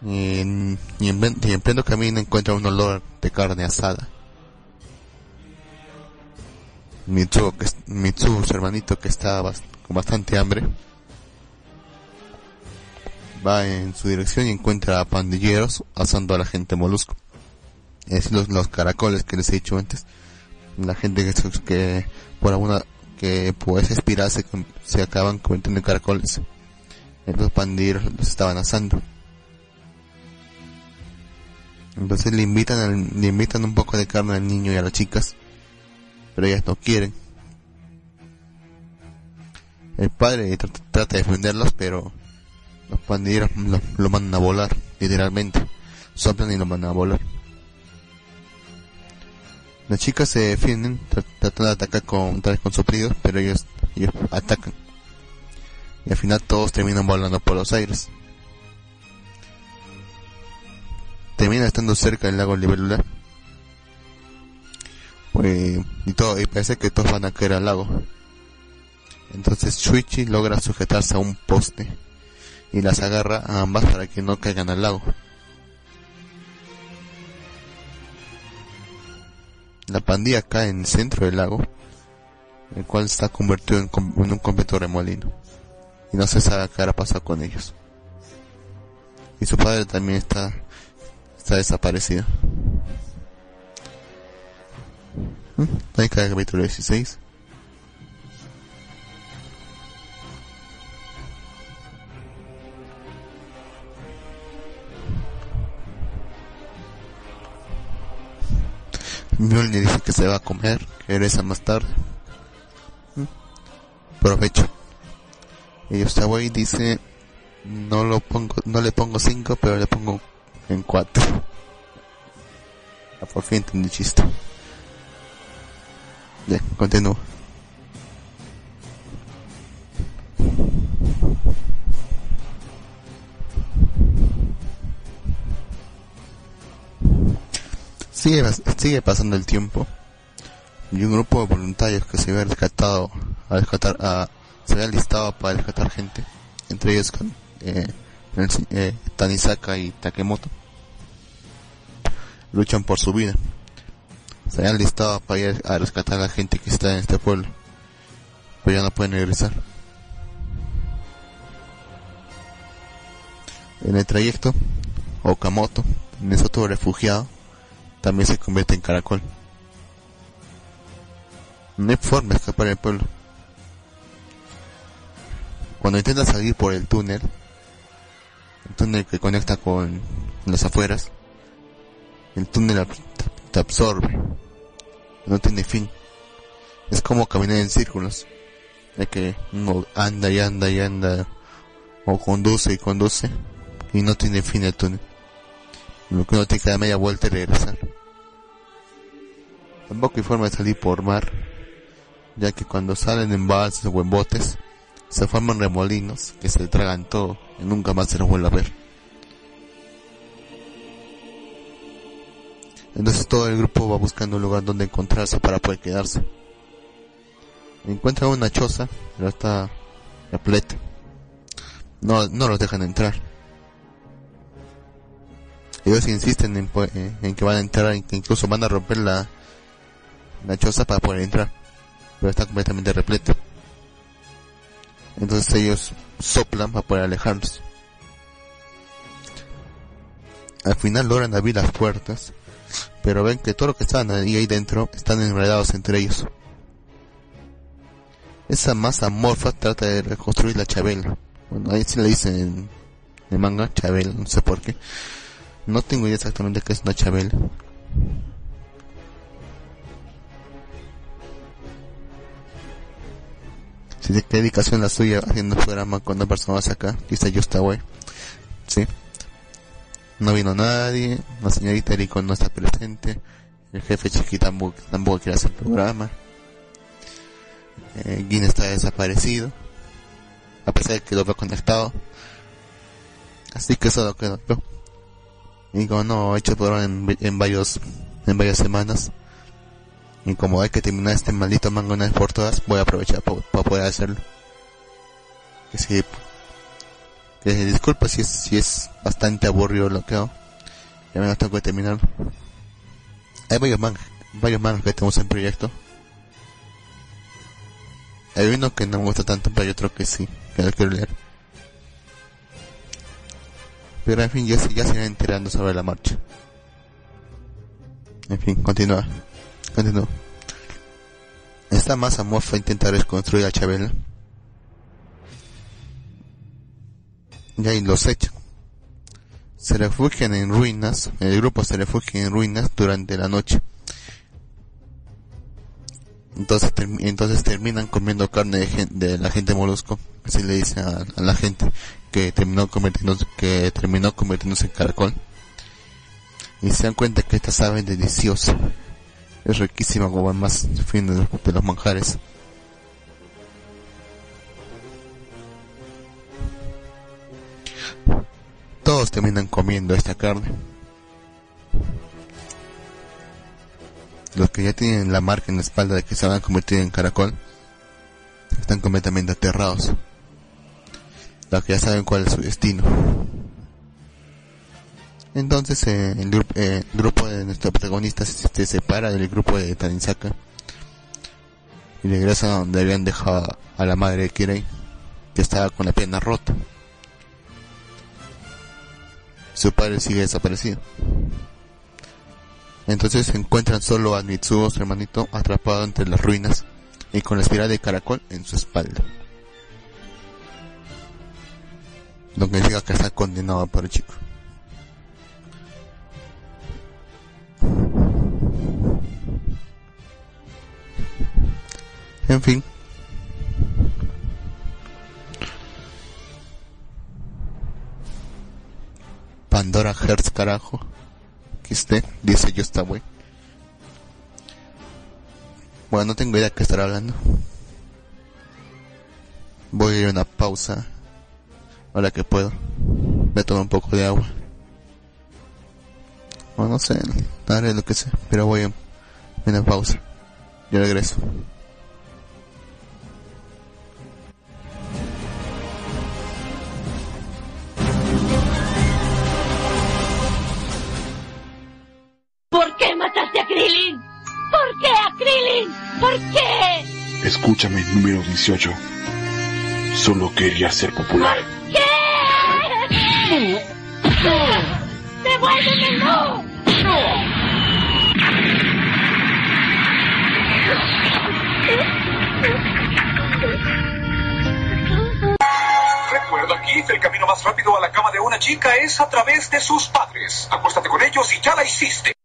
Y en, pleno camino encuentran un olor de carne asada. Mitsuo, que, Mitsuo, su hermanito que está con bastante hambre, va en su dirección y encuentra a pandilleros asando a la gente molusco. Es los, los caracoles que les he dicho antes. La gente que por alguna, que por esa espiral se, acaban convirtiendo en caracoles. Los pandilleros los estaban asando. Entonces le invitan, al- le invitan un poco de carne al niño y a las chicas, pero ellas no quieren. El padre tr- trata de defenderlos, pero los pandilleros lo, lo mandan a volar, literalmente. Soplan y lo mandan a volar. Las chicas se defienden tra- tratando de atacar con, con soplidos, pero ellos, ellos atacan. Y al final todos terminan volando por los aires. Terminan estando cerca del lago Libélula. Pues, y todo, y parece que todos van a caer al lago. Entonces Shuichi logra sujetarse a un poste y las agarra a ambas para que no caigan al lago. La pandilla cae en el centro del lago, el cual está convertido en, en un completo remolino. Y no se sabe qué hará pasar con ellos. Y su padre también está, está desaparecido. ¿Mm? Ahí cae el capítulo 16. Mjolnir dice que se va a comer, que regresa más tarde. ¿Mm? Y Yoshaway dice, no lo pongo, no le pongo 5, pero le pongo en 4. Por fin entendí chiste. Ya, continúo. Sigue, pasando el tiempo. Y un grupo de voluntarios que se había rescatado a rescatar a se había listado para rescatar gente entre ellos eh, eh, Tanisaka y Takemoto luchan por su vida. Se habían listado para ir a rescatar a la gente que está en este pueblo pero ya no pueden regresar. En el trayecto Okamoto en otro refugiado también se convierte en caracol no hay forma de escapar del pueblo. Cuando intentas salir por el túnel, el túnel que conecta con las afueras, el túnel te, absorbe. No tiene fin. Es como caminar en círculos. De que uno anda y anda y anda, o conduce y conduce, y no tiene fin el túnel. Lo que uno tiene que dar media vuelta y regresar. Tampoco hay forma de salir por mar, ya que cuando salen en balsas o en botes, se forman remolinos que se tragan todo y nunca más se los vuelve a ver. Entonces todo el grupo va buscando un lugar donde encontrarse para poder quedarse. Encuentran una choza, pero está repleta. No, no los dejan entrar. Ellos insisten en, pu- eh, en que van a entrar, en incluso van a romper la, la choza para poder entrar. Pero está completamente repleta. Entonces ellos soplan para poder alejarlos. Al final logran abrir las puertas, pero ven que todo lo que están ahí, ahí dentro están enredados entre ellos. Esa masa morfa trata de reconstruir la Chabela. Bueno, ahí sí le dicen en el manga Chabela, no sé por qué. No tengo idea exactamente qué es una Chabela. Si de qué dedicación la suya haciendo el programa con dos personas acá, dice yo está güey. Sí. No vino nadie, la señorita Eriko no está presente, el jefe Chiqui tampoco, tampoco quiere hacer el programa. Eh, está desaparecido, a pesar de que lo veo conectado. Así que eso es lo que veo. Y como no he hecho el programa en, en varios, en varias semanas, y como hay que terminar este maldito manga una vez por todas, voy a aprovechar para poder hacerlo. Que si, que disculpa si es, si es bastante aburrido lo que hago. Ya me tengo que terminar. Hay varios mangas, varios mangas que tenemos en proyecto. Hay uno que no me gusta tanto, pero hay otro que sí, que lo quiero leer. Pero en fin, ya, ya se irán enterando sobre la marcha. En fin, continúa. Continúa. Esta masa morfa intenta reconstruir a Chabela. Y ahí los echan. Se refugian en ruinas, el grupo se refugia en ruinas durante la noche. Entonces, termi- entonces terminan comiendo carne de, de la gente molusco, así le dice a, a la gente que terminó convirtiéndose, que terminó convirtiéndose en caracol. Y se dan cuenta que esta sabe deliciosa. Es riquísima como el más fino de los, de los manjares. Todos terminan comiendo esta carne. Los que ya tienen la marca en la espalda de que se van a convertir en caracol están completamente aterrados. Los que ya saben cuál es su destino. Entonces eh, el, grupo eh, el grupo de nuestros protagonistas se, se separa del grupo de Tanisaka y regresa a donde habían dejado a la madre de Kirei, que estaba con la pierna rota. Su padre sigue desaparecido. Entonces se encuentran solo a Mitsuo, su hermanito, atrapado entre las ruinas y con la espiral de caracol en su espalda. Lo que significa que está condenado por el chico. En fin. Pandora Hertz, carajo. Aquí esté, dice yo está güey. Bueno, no tengo idea de qué estar hablando. Voy a ir a una pausa. Ahora que puedo. Me tomo un poco de agua. O no sé, haré lo que sea. Pero voy a una pausa. Yo regreso. ¿Por qué mataste a Krillin? ¿Por qué a Krillin? ¿Por qué? Escúchame, número 18. Solo quería ser popular. ¿Qué? ¡Devuélvemelo! Recuerda, Keith, el camino más rápido a la cama de una chica es a través de sus padres. Acuéstate con ellos y ya la hiciste.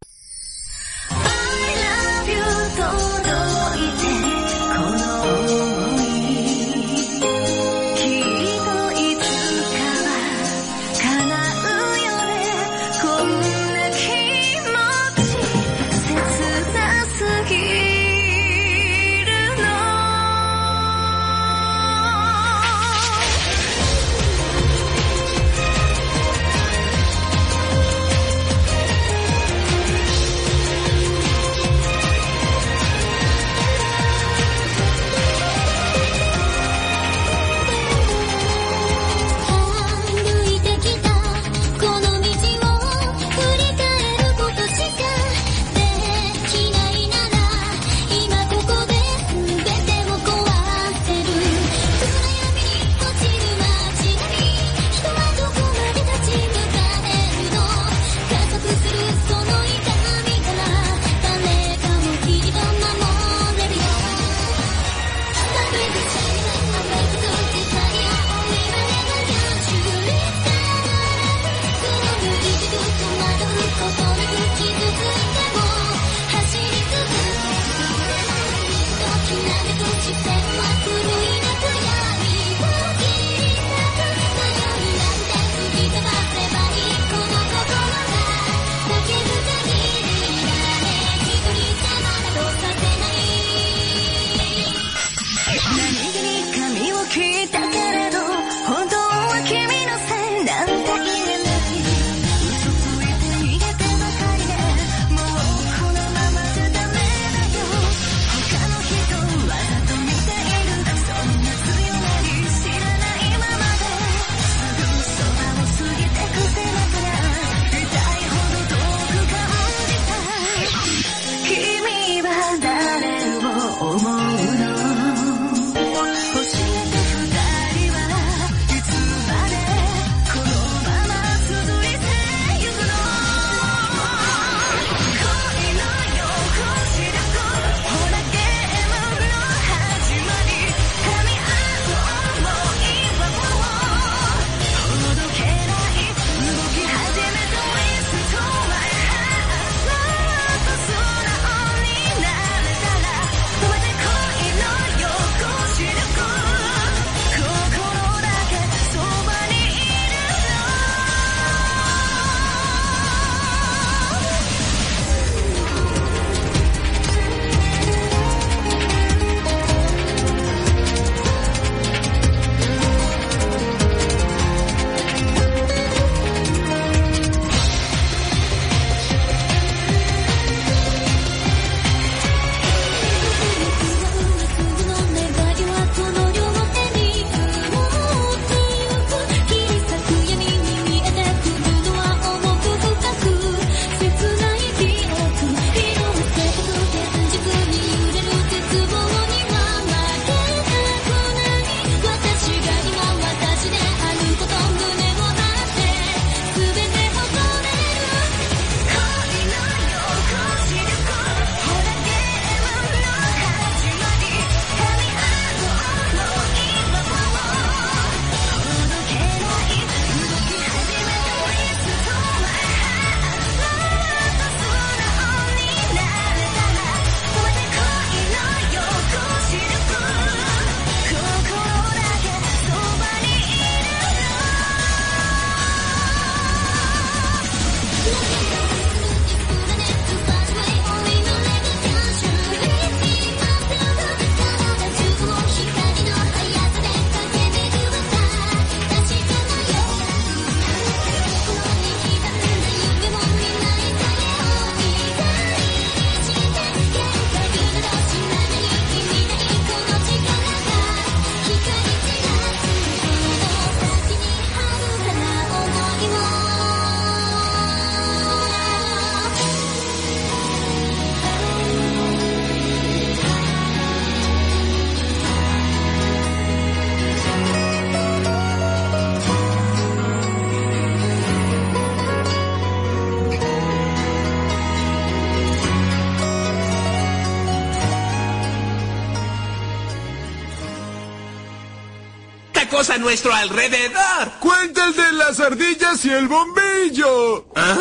Nuestro alrededor. Cuenta el de las ardillas y el bombillo. Ah,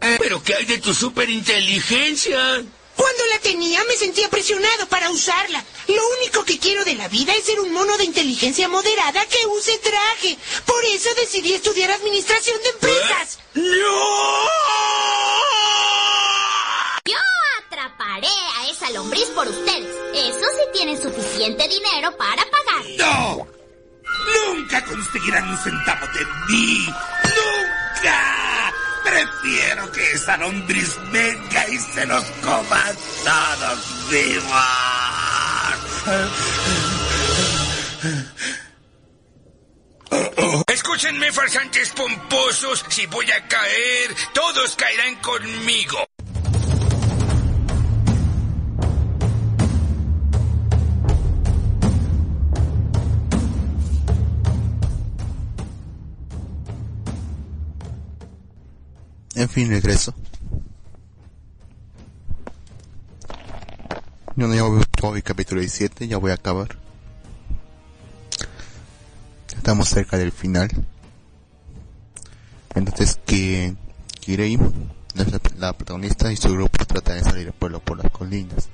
eh, ¿Pero qué hay de tu superinteligencia? Cuando la tenía me sentía presionado para usarla. Lo único que quiero de la vida es ser un mono de inteligencia moderada que use traje. Por eso decidí estudiar administración de empresas. Yo atraparé a esa lombriz por ustedes. Eso sí tienen suficiente dinero para. ¡No! ¡Nunca conseguirán un centavo de mí! ¡Nunca! Prefiero que esa lombriz venga y se los coma todos vivos. Escúchenme, farsantes pomposos. Si voy a caer, todos caerán conmigo. En fin, regreso. Yo no por el capítulo 17, ya voy a acabar. Estamos cerca del final. Entonces que Kirei, la, protagonista y su grupo tratan de salir del pueblo por las colinas.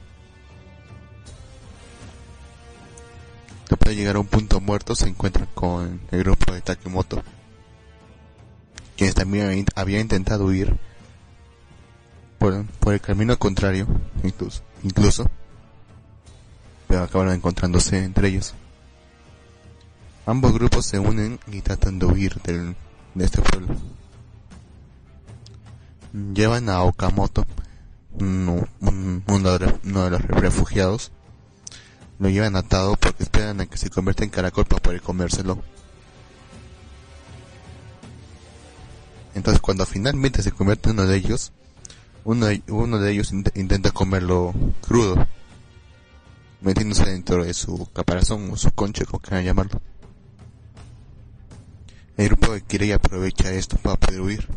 Después de llegar a un punto muerto se encuentran con el grupo de Takemoto quienes también había intentado huir por, por el camino contrario, incluso, incluso, pero acabaron encontrándose entre ellos. Ambos grupos se unen y tratan de huir del, de este pueblo. Llevan a Okamoto, uno, uno de los refugiados, lo llevan atado porque esperan a que se convierta en caracol para poder comérselo. Entonces cuando finalmente se convierte en uno de ellos, uno de, ellos int- intenta comerlo crudo, metiéndose dentro de su caparazón o su concha, como quieran llamarlo. El grupo de Kirei aprovecha esto para poder huir.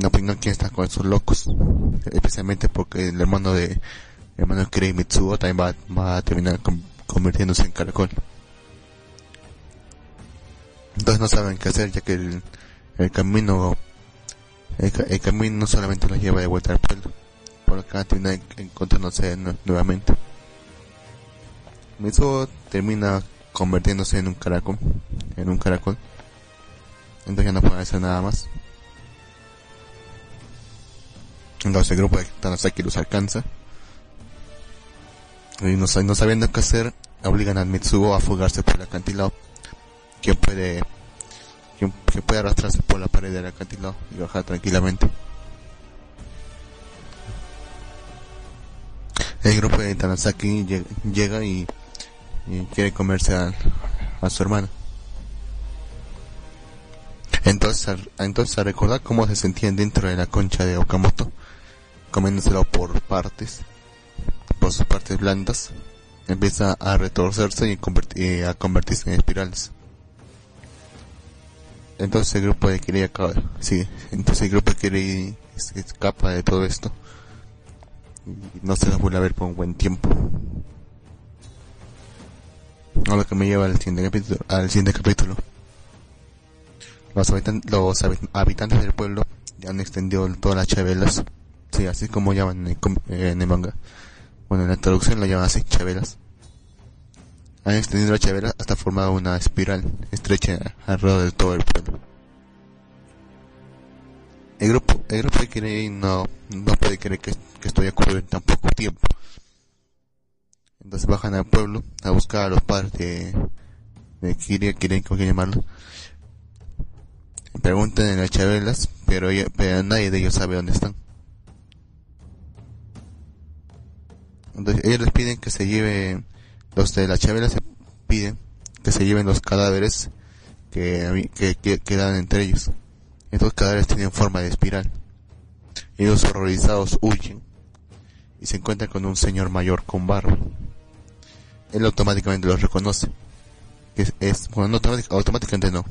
No, pues no quién está con esos locos, especialmente porque el hermano de el hermano Kirei Mitsuo también va, va a terminar convirtiéndose en caracol. Entonces no saben qué hacer ya que el, el camino el, ca- el camino no solamente los lleva de vuelta al pueblo por lo que encontrándose nu- nuevamente. Mitsuo termina convirtiéndose en un caracol en un caracol. Entonces ya no pueden hacer nada más. Entonces el grupo de Tanasaki los alcanza. Y no, no sabiendo qué hacer obligan a Mitsuo a fugarse por el acantilado quien puede que, que puede arrastrarse por la pared del acantilado y bajar tranquilamente. El grupo de Tanasaki llega, llega y, quiere comerse a, su hermana. Entonces, a- entonces recordar cómo se sentían dentro de la concha de Okamoto, comiéndoselo por partes, por sus partes blandas, empieza a retorcerse y a convertirse en espirales. Entonces el grupo de Kirei acaba, sí, entonces el grupo de Kirei es- escapa de todo esto. No se las vuelve a ver por un buen tiempo. A lo que me lleva al siguiente capítulo. Al siguiente capítulo. Los, los habi- habitantes del pueblo ya han extendido todas las chavelas. Sí, así como llaman en el, manga. Bueno, en la traducción lo llaman así, chavelas. Han extendido la chavela hasta formar una espiral estrecha alrededor de todo el pueblo. El grupo, el grupo de Kirei no, no puede creer que, que esto haya ocurrido en tan poco tiempo. Entonces bajan al pueblo a buscar a los padres de, de Kirei, Kirei, como quieran llamarlo. Preguntan en las chavelas, pero, ella- pero nadie de ellos sabe dónde están. Entonces ellos les piden que se lleven, los de la chavela se piden que se lleven los cadáveres que, que, que quedan entre ellos. Estos cadáveres tienen forma de espiral. Ellos horrorizados huyen y se encuentran con un señor mayor con barba. Él automáticamente los reconoce. Es, es- bueno, no automátic- automáticamente no.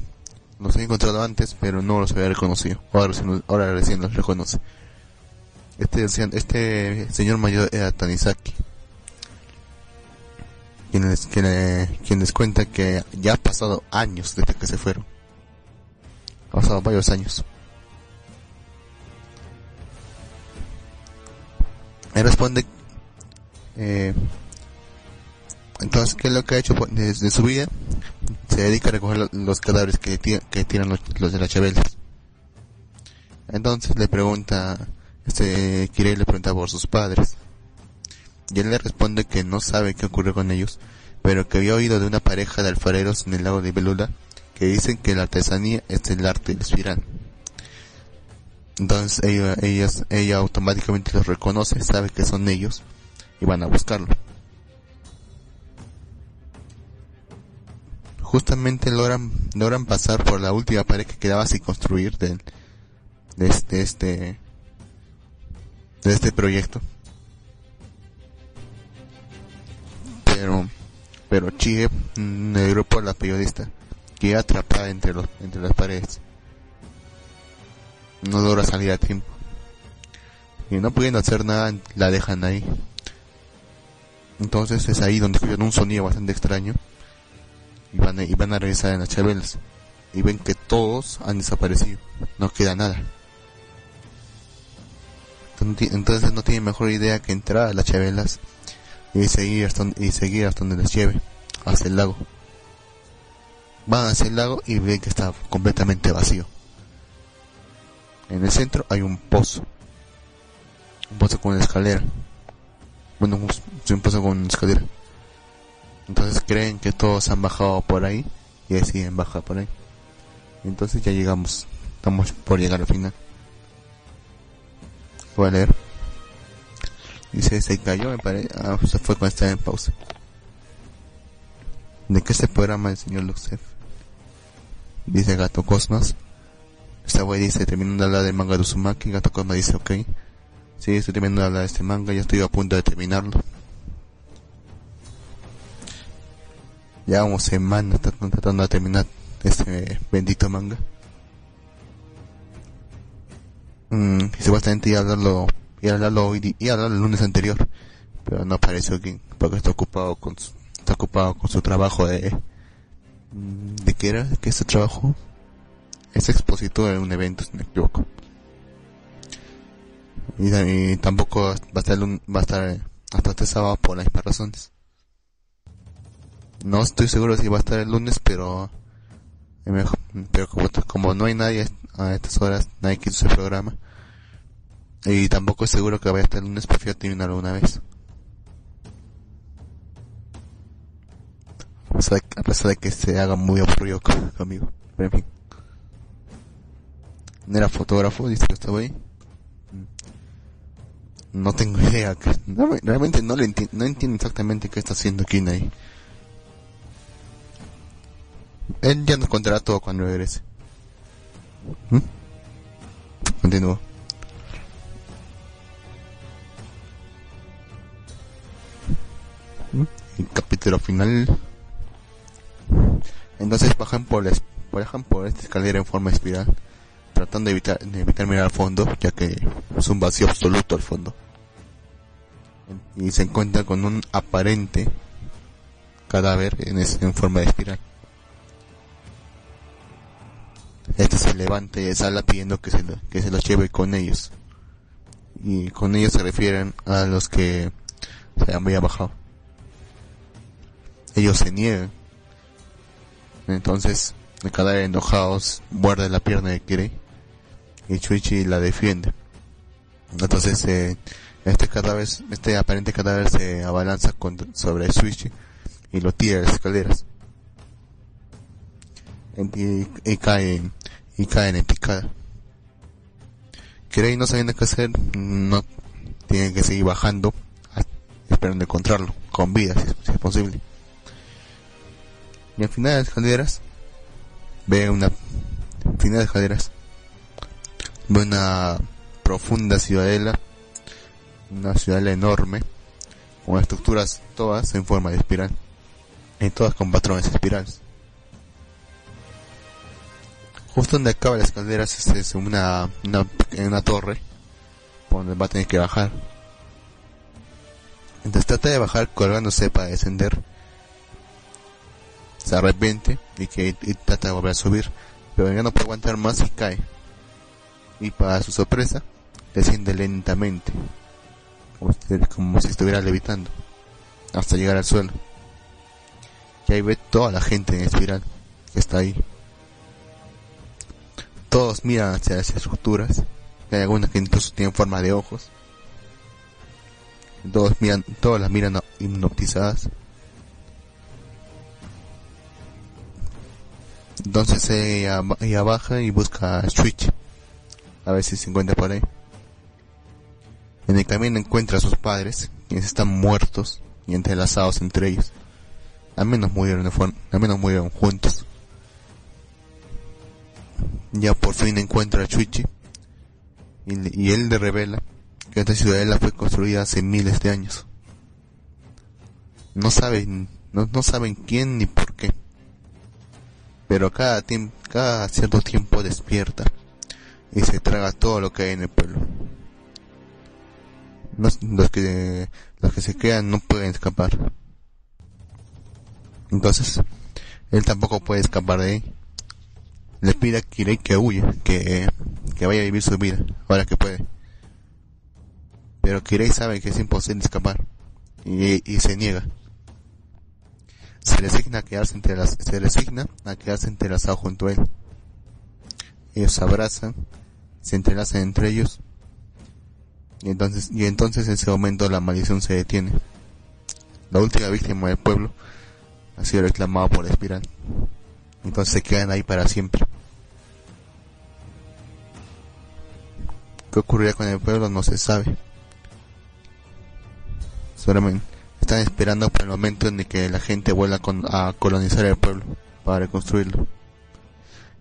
Los había encontrado antes, pero no los había reconocido. Ahora recién, los reconoce. Este, este señor mayor era Tanizaki. Quien les, quien, le- quien les cuenta que ya ha pasado años desde que se fueron. Ha pasado varios años. Él responde, eh, entonces, ¿qué es lo que ha hecho pues, desde su vida? Se dedica a recoger lo- los cadáveres que, que tiran los, los de las chabelas. Entonces le pregunta, este Kirei le pregunta por sus padres. Y él le responde que no sabe qué ocurrió con ellos, pero que había oído de una pareja de alfareros en el lago de Belula que dicen que la artesanía es el arte del espiral. Entonces ella, ellas, ella automáticamente los reconoce, sabe que son ellos y van a buscarlo. Justamente logran, pasar por la última pared que quedaba sin construir del, de este, este, de este proyecto. Pero, pero Chie, grupo de la periodista, queda atrapada entre los, entre las paredes. No logra salir a tiempo. Y no pudiendo hacer nada, la dejan ahí. Entonces es ahí donde escuchan un sonido bastante extraño. Y van a, y van a regresar en las chabelas. Y ven que todos han desaparecido. No queda nada. Entonces, entonces no tienen mejor idea que entrar a las chabelas y seguir hasta donde, y seguir hasta donde les lleve, hacia el lago. Van hacia el lago y ven que está completamente vacío. En el centro hay un pozo. Un pozo con una escalera. Bueno, un pozo con una escalera. Entonces creen que todos han bajado por ahí y deciden bajar por ahí. Entonces ya llegamos. Estamos por llegar al final. Voy a leer. Dice, se cayó, me parece. Ah, se fue cuando estaba en pausa. ¿De qué es el programa el señor Luxef? Dice Gato Cosmos. Esta güey dice, terminando de hablar del manga de Uzumaki. Gato Cosmos dice, ok. Sí, estoy terminando de hablar de este manga, ya estoy a punto de terminarlo. Llevamos semanas tratando de terminar este bendito manga. Mm, y supuestamente iba a hablarlo, a hablarlo hoy, a hablarlo el lunes anterior, pero no apareció que, porque está ocupado con su, está ocupado con su trabajo de, ¿de qué era? ¿De qué es su trabajo? Es expositor en un evento, si no me equivoco. Y, ta- y tampoco va a estar, el va a estar hasta este sábado por las mismas razones. No estoy seguro si va a estar el lunes, pero mejor- pero como, como no hay nadie a estas horas, nadie quiso ese programa. Y tampoco es seguro que vaya a estar el lunes, prefiero terminarlo una vez. A pesar de, que se haga muy aburrido con- conmigo. Pero en fin. No era fotógrafo, dice que estaba ahí. No tengo idea. no, realmente no le no entiendo exactamente qué está haciendo Kina ahí. Él ya nos contará todo cuando regrese. ¿Mm? Continúo. El capítulo final. Entonces bajan por la, bajan por esta escalera en forma espiral, tratando de evitar, de evitar mirar al fondo, ya que es un vacío absoluto al fondo. Y se encuentra con un aparente cadáver en, es- en forma de espiral. Este se levanta y sale pidiendo que se, lo, que se los lleve con ellos. Y con ellos se refieren a los que se había bajado. Ellos se niegan. Entonces, el cadáver enojados muerde la pierna de Kirei y Chuichi la defiende. Entonces, eh, este cadáver, este aparente cadáver se abalanza contra- sobre Chuichi y lo tira de las escaleras. Y, y y en picada. Kirei no sabiendo qué hacer, no tienen que seguir bajando, a- esperando encontrarlo, con vida si es posible. Y al final de las escaleras, ve una, al final de ve una profunda ciudadela, una ciudadela enorme, con estructuras todas en forma de espiral, y todas con patrones espirales. Justo donde acaba las escaleras es, es una, una, una torre, por donde va a tener que bajar. Entonces trata de bajar colgándose para descender, se arrepiente y que trata de volver a subir, pero ya no puede aguantar más y cae. Y para su sorpresa, desciende lentamente, como si, estuviera levitando, hasta llegar al suelo. Y ahí ve toda la gente en espiral que está ahí. Todos miran hacia las estructuras, hay algunas que incluso tienen forma de ojos. Todos miran, todas las miran hipnotizadas. Entonces ella, ella baja y busca a Switch. A ver si se encuentra por ahí. En el camino encuentra a sus padres, quienes están muertos y entrelazados entre ellos. Al menos murieron, al menos murieron juntos. Ya por fin encuentra a Chuichi y, él le revela que esta ciudadela fue construida hace miles de años. No saben, no, no saben quién ni por. Pero cada cada cierto tiempo despierta y se traga todo lo que hay en el pueblo. Los, los que, los que se quedan no pueden escapar. Entonces, él tampoco puede escapar de ahí. Le pide a Kirei que huya, que, que vaya a vivir su vida, ahora que puede. Pero Kirei sabe que es imposible escapar, y, y se niega. Se resigna a quedarse entre las, se resigna a quedarse entrelazado junto a él. Ellos se abrazan, se entrelazan entre ellos, y entonces, y entonces en ese momento la maldición se detiene. La última víctima del pueblo ha sido reclamada por espiral. Entonces se quedan ahí para siempre. ¿Qué ocurrirá con el pueblo? No se sabe. Solamente están esperando por el momento en que la gente vuelva a colonizar el pueblo para reconstruirlo.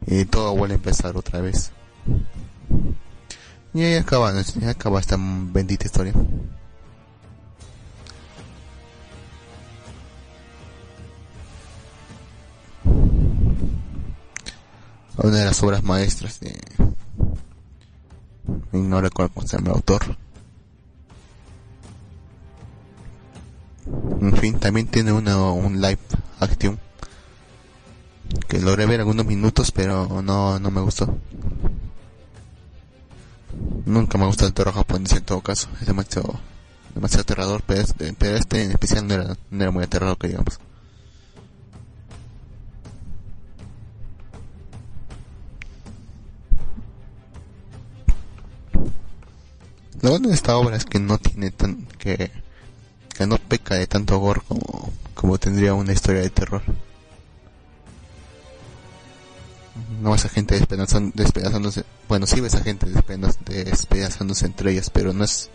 Y todo vuelve a empezar otra vez. Y ahí acaba, ahí acaba esta bendita historia. Una de las obras maestras de... No recuerdo cómo se llama el autor. En fin, también tiene una, un live action que logré ver algunos minutos, pero no, no me gustó. Nunca me gusta el terror japonés en todo caso, es demasiado, demasiado aterrador, pero este, pero este en especial no era, no era muy aterrador que digamos. Lo bueno de esta obra es que no tiene tan, que, que no peca de tanto gore como, como tendría una historia de terror. No ves gente despedazan- despedazándose, bueno sí ves a gente despedaz- despedazándose entre ellas, pero no es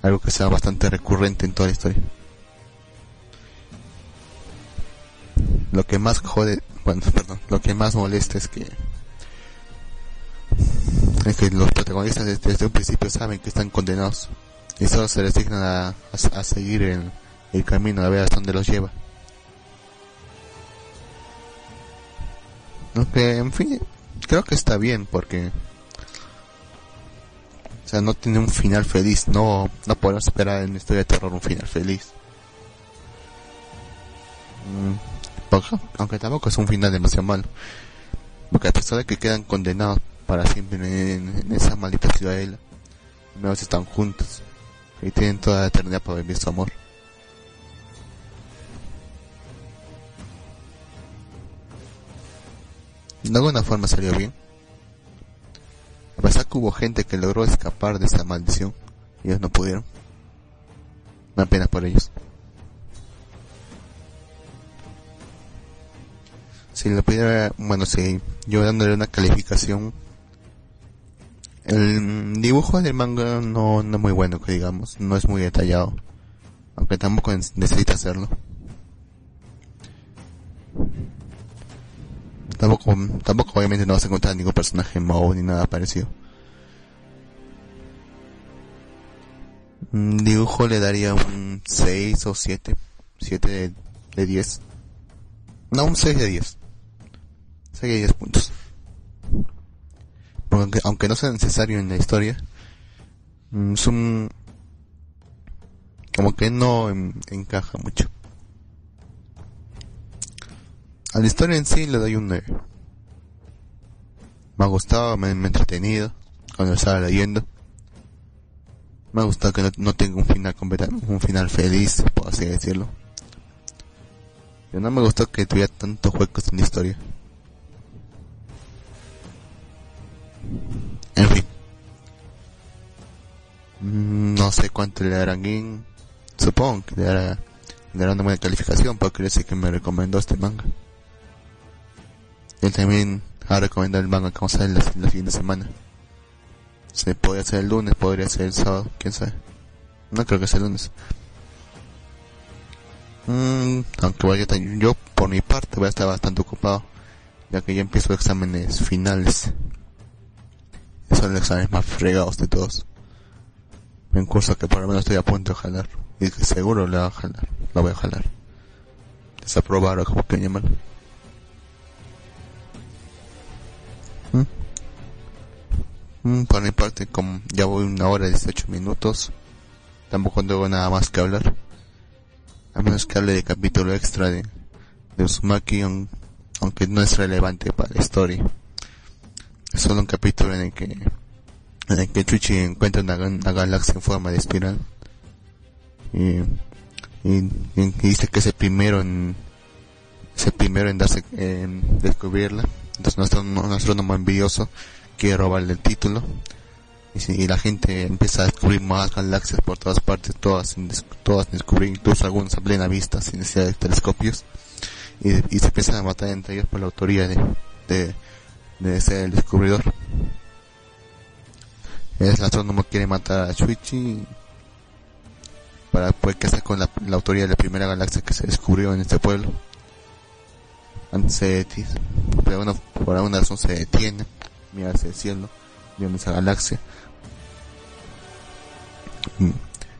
algo que sea bastante recurrente en toda la historia. Lo que más jode, bueno, perdón, lo que más molesta es que es que los protagonistas desde un principio saben que están condenados y solo se resignan a, seguir el, el camino a ver hasta dónde los lleva. Aunque, en fin, creo que está bien porque, o sea, no tiene un final feliz, no, no podemos esperar en una historia de terror un final feliz. Mm, porque- aunque tampoco es un final demasiado malo. Porque a pesar de que quedan condenados para siempre en, esa maldita ciudadela, vez están juntos y tienen toda la eternidad para vivir su amor. De alguna forma salió bien. A pesar que hubo gente que logró escapar de esa maldición, ellos no pudieron. Da pena por ellos. Si le pudiera, bueno, si yo dándole una calificación, el dibujo del manga no, no es muy bueno, digamos, no es muy detallado, aunque tampoco necesita hacerlo. Tampoco, tampoco obviamente no vas a encontrar ningún personaje modo ni nada parecido. Dibujo le daría un 6 o 7. 7 de, de 10. No, un 6 de 10. 6 de 10 puntos. Porque aunque no sea necesario en la historia, mm, es un... como que no en- encaja mucho. A la historia en sí le doy un 9. Me ha gustado, me, me ha entretenido cuando estaba leyendo. Me ha gustado que no, no tenga un final completa- un final feliz, por así decirlo. Pero no me gustó que tuviera tantos huecos en la historia. En fin. Mm, No sé cuánto le darán Gin. Supongo que le dará, le dará una buena calificación porque dice que me recomendó este manga. Él también ha recomendado el manga que vamos a ver la, la siguiente semana. Se podría ser el lunes, podría ser el sábado, quién sabe. No creo que sea el lunes. Mm, aunque vaya yo por mi parte voy a estar bastante ocupado, ya que ya empiezo exámenes finales. Son los exámenes más fregados de todos. Un curso que por lo menos estoy a punto de jalar. Y que seguro le va a jalar. Lo voy a jalar. Desaprobar o como que llamarlo. ¿Mm? Mm, por mi parte, como ya voy una hora y 18 minutos, tampoco tengo nada más que hablar. A menos que hable de capítulo extra de, de Uzumaki, aun- aunque no es relevante para la historia. Es solo un capítulo en el que, en el que Chuchi encuentra una, galaxia en forma de espiral. Y, y, dice que es el primero en, es el primero en darse, en descubrirla. Entonces nuestro, un astrónomo envidioso quiere robarle el título. Y, y la gente empieza a descubrir más galaxias por todas partes, todas todas sin descubrir, incluso algunas a plena vista, sin necesidad de telescopios. Y, y se empiezan a matar entre ellos por la autoría de, de, de ser el descubridor. El astrónomo quiere matar a Shuichi para poder casar con la, autoría de la primera galaxia que se descubrió en este pueblo. Antes se deti- por alguna, por alguna razón se detiene, mira hacia el cielo, viendo esa galaxia. Mm,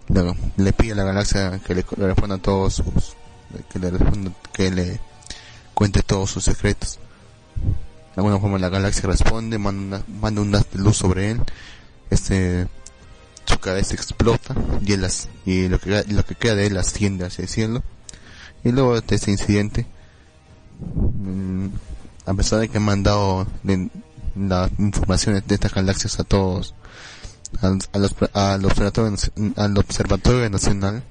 Le, le pide a la galaxia que le, le responda todos sus, que le responda, que le cuente todos sus secretos. De alguna forma la galaxia responde, manda, manda un haz de luz sobre él, este, su cabeza explota y, él y lo que, lo que queda de él asciende hacia el cielo. Y luego de este incidente, mm, a pesar de que han mandado las informaciones de estas galaxias a todos, al, a los- al, observatorio, al observatorio nacional,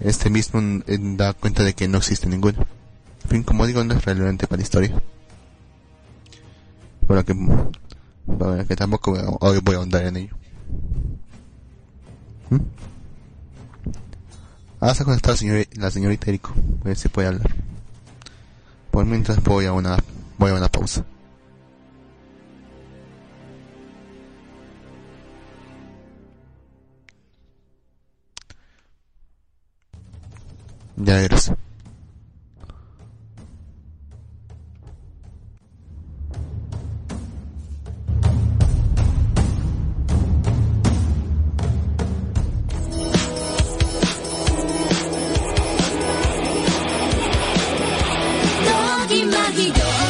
este mismo eh, da cuenta de que no existe ninguno. Fin, como digo, no es relevante para la historia. Para que, que tampoco hoy voy a ahondar en ello. ¿Mm? Ah, está conectada la señorita, la señorita Eriko. A ver si puede hablar. Por mientras voy a una, voy a una pausa. Ya regreso.「Navidad.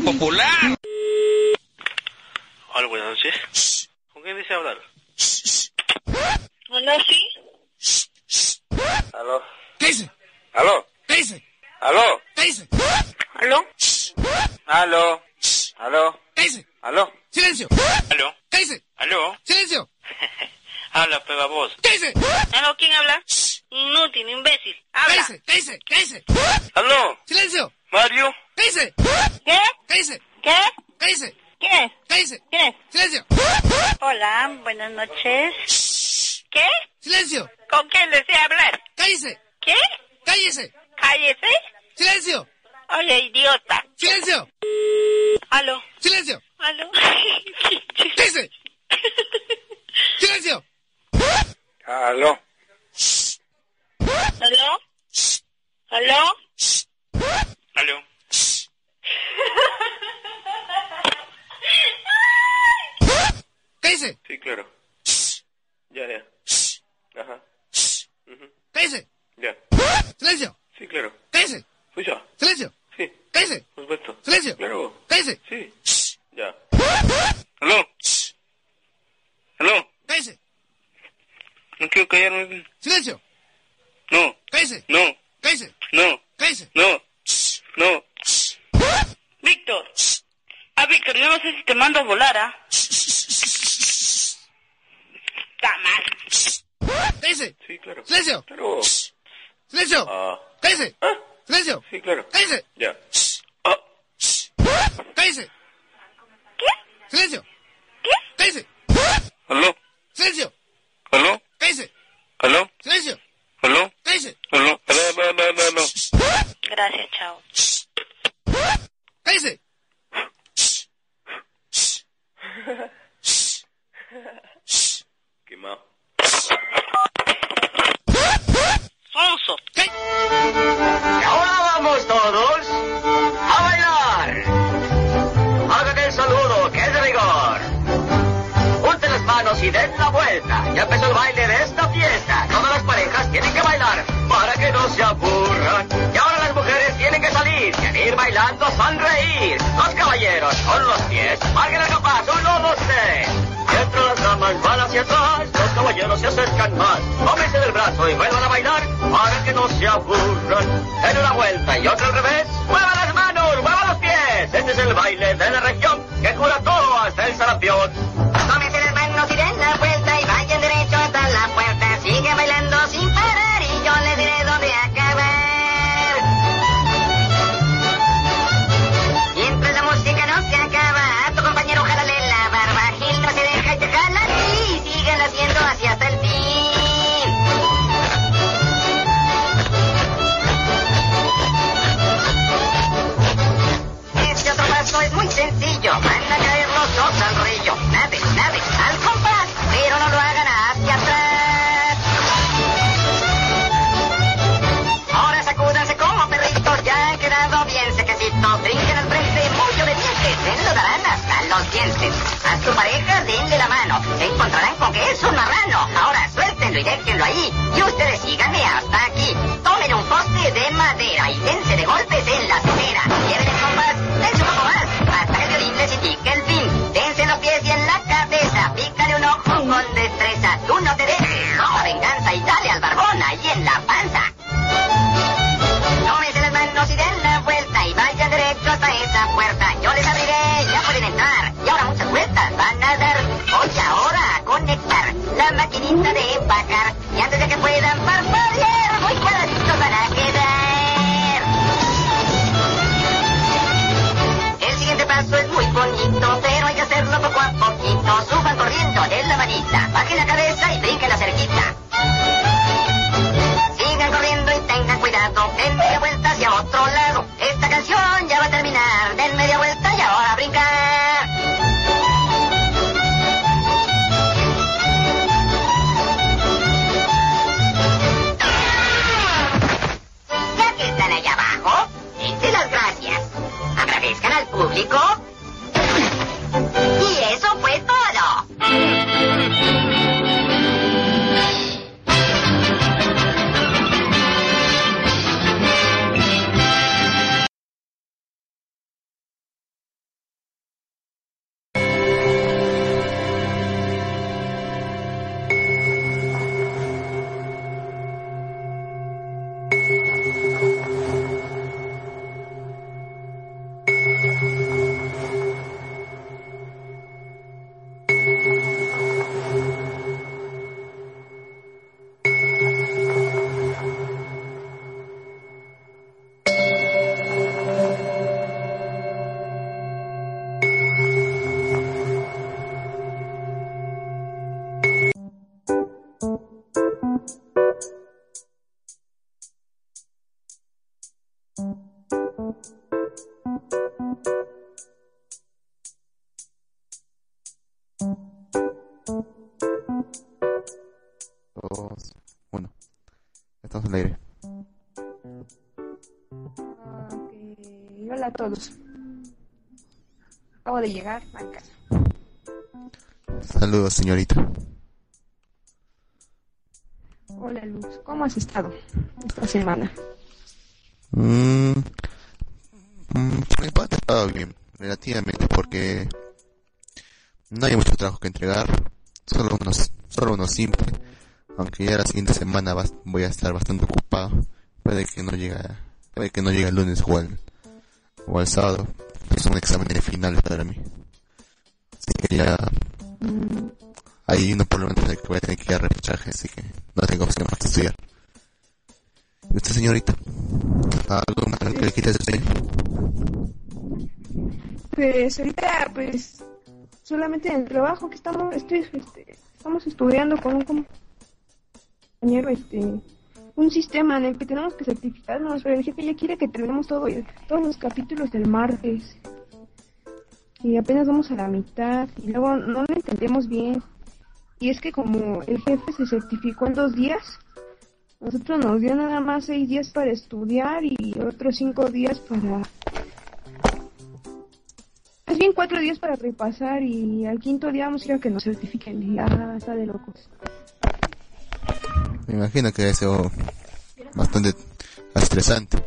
popular. Gracias, chao. vengan más. Del brazo y vuelvan a bailar para que no se aburran. De llegar a casa. Saludos, señorita. Hola Luz, ¿cómo has estado esta semana? Mm, mm, por mi parte ha estado bien, relativamente, porque no hay mucho trabajo que entregar, solo unos, solo uno simple, aunque ya la siguiente semana vas- voy a estar bastante ocupado, puede que no llegue, puede que no llegue el lunes o el, o el sábado, es un examen de final para mí, así que ya hay uno por lo menos que voy a tener que ir a repechaje, así que no tengo opción más que estudiar. ¿Y usted, señorita? ¿Algo más que le quite el sueño? Pues ahorita, pues, solamente en el trabajo que estamos, estoy, este, estamos estudiando con un compañero, este, un sistema en el que tenemos que certificarnos, pero el jefe ya quiere que terminemos todo, todos los capítulos del martes. Y apenas vamos a la mitad, y luego no lo entendemos bien. Y es que como el jefe se certificó en dos días, nosotros nos dio nada más seis días para estudiar y otros cinco días para es bien cuatro días para repasar y al quinto día vamos a ir a que nos certifiquen ya está de locos. Me imagino que debe ser bastante estresante.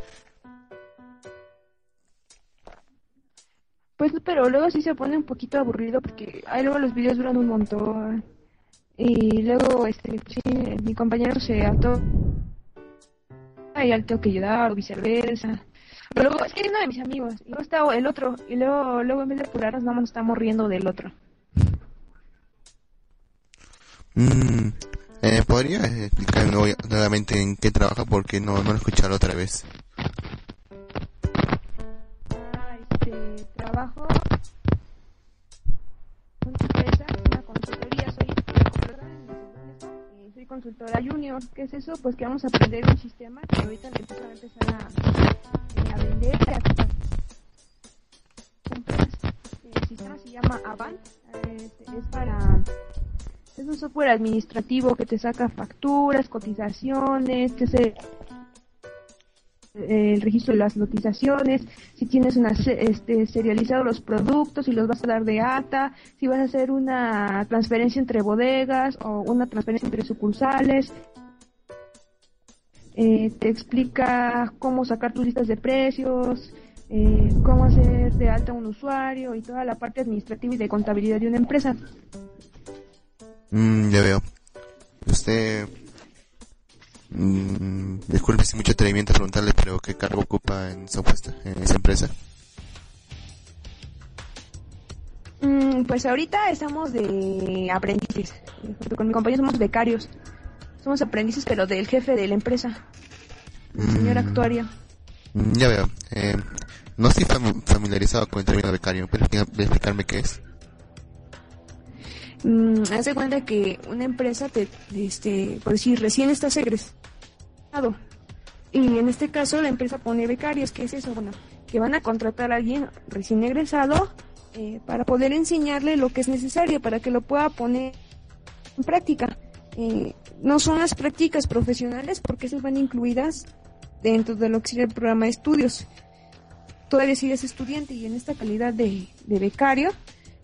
Pues pero luego sí se pone un poquito aburrido porque ahí luego los videos duran un montón y luego este sí, mi compañero se ató y ya le tengo que ayudar o viceversa. Pero luego es que es uno de mis amigos y luego está el otro y luego luego en vez de apurarnos nada más nos estamos riendo del otro. Mm, eh, ¿Podría explicar nuevo- nuevamente en qué trabaja? Porque no, no lo escuché la otra vez. Este trabajo en una empresa, una consultoría, eh, soy consultora junior. ¿Qué es eso? Pues que vamos a aprender un sistema que ahorita le empiezan a empezar a, eh, a vender. a. El sistema se llama Avant, eh, este, es para es un software administrativo que te saca facturas, cotizaciones, te hace el registro de las notizaciones, si tienes una este, serializado los productos, si los vas a dar de alta, si vas a hacer una transferencia entre bodegas o una transferencia entre sucursales. Eh, te explica cómo sacar tus listas de precios, eh, cómo hacer de alta un usuario y toda la parte administrativa y de contabilidad de una empresa. Mm, ya veo. Usted... Mm, disculpe si mucho atrevimiento a preguntarle, pero ¿qué cargo ocupa en esa, puesta- en esa empresa? Mm, pues ahorita estamos de aprendices. Con mi compañero somos becarios. Somos aprendices, pero del jefe de la empresa, el señor actuario. Mm, ya veo. Eh, no estoy fam- familiarizado con el término becario, pero explica- explicarme qué es. Mm, haz de cuenta que una empresa, te, este, por decir, recién estás egresado. Y en este caso la empresa pone becarios. ¿Qué es eso? Bueno, que van a contratar a alguien recién egresado eh, para poder enseñarle lo que es necesario para que lo pueda poner en práctica. Eh, no son las prácticas profesionales porque esas van incluidas dentro de lo que sería el programa de estudios. Todavía sigues estudiante y en esta calidad de becario,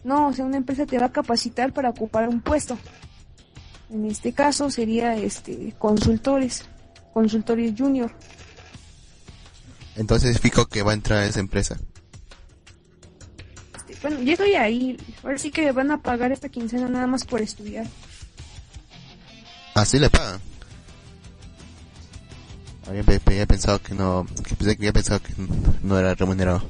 no, o sea, una empresa te va a capacitar para ocupar un puesto. En este caso sería este consultores, consultores junior. Entonces fijo que va a entrar a esa empresa. Este, bueno, yo estoy ahí. Ahora sí que van a pagar esta quincena nada más por estudiar. Así le pagan. Había, pe- había pensado que no, que había pensado que no era remunerado.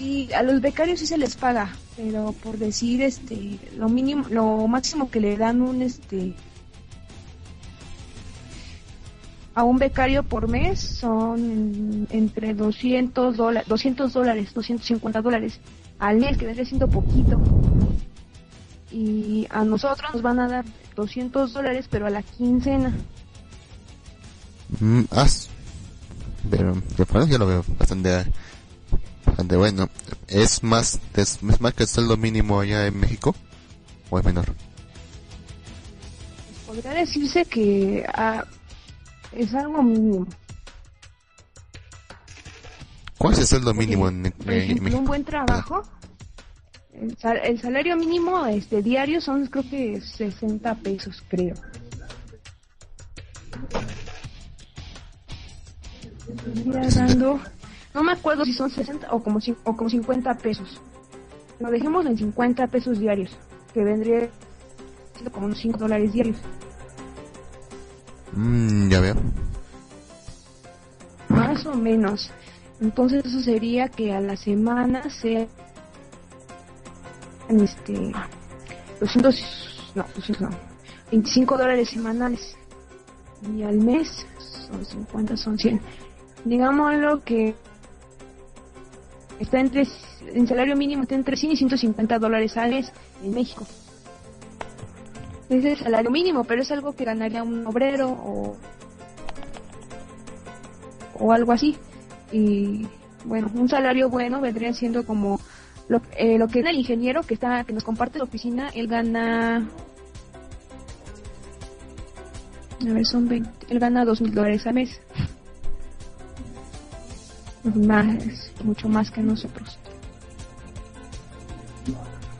Sí, a los becarios sí se les paga, pero por decir este lo mínimo, lo máximo que le dan un este a un becario por mes son entre 200 dólares, 200 dólares, 250 dólares al mes, que vendría siendo poquito. Y a nosotros nos van a dar 200 dólares, pero a la quincena. Mm, ah, s- pero yo lo veo bastante, bastante bueno. ¿Es más, es, es más que el sueldo mínimo allá en México? ¿O es menor? podría decirse que ah, es algo mínimo. ¿Cuál es el sueldo mínimo en, Por en- en ejemplo, un México? buen trabajo, el, sal- el salario mínimo este diario son creo que 60 pesos, creo. Dando, no me acuerdo si son 60 o como, o como 50 pesos. Lo dejemos en 50 pesos diarios, que vendría siendo como unos 5 dólares diarios. Mm, ya veo. Más o menos. Entonces eso sería que a la semana sea este 200 no, 200 no, 25 dólares semanales y al mes son 50 son 100 digámoslo que está entre en salario mínimo está entre 100 y 150 dólares al mes en México es el salario mínimo pero es algo que ganaría un obrero o o algo así. Y bueno, un salario bueno vendría siendo como lo, eh, lo que gana el ingeniero que está que nos comparte la oficina, él gana a ver, son 20, él gana dos mil dólares al mes. Más, mucho más que nosotros.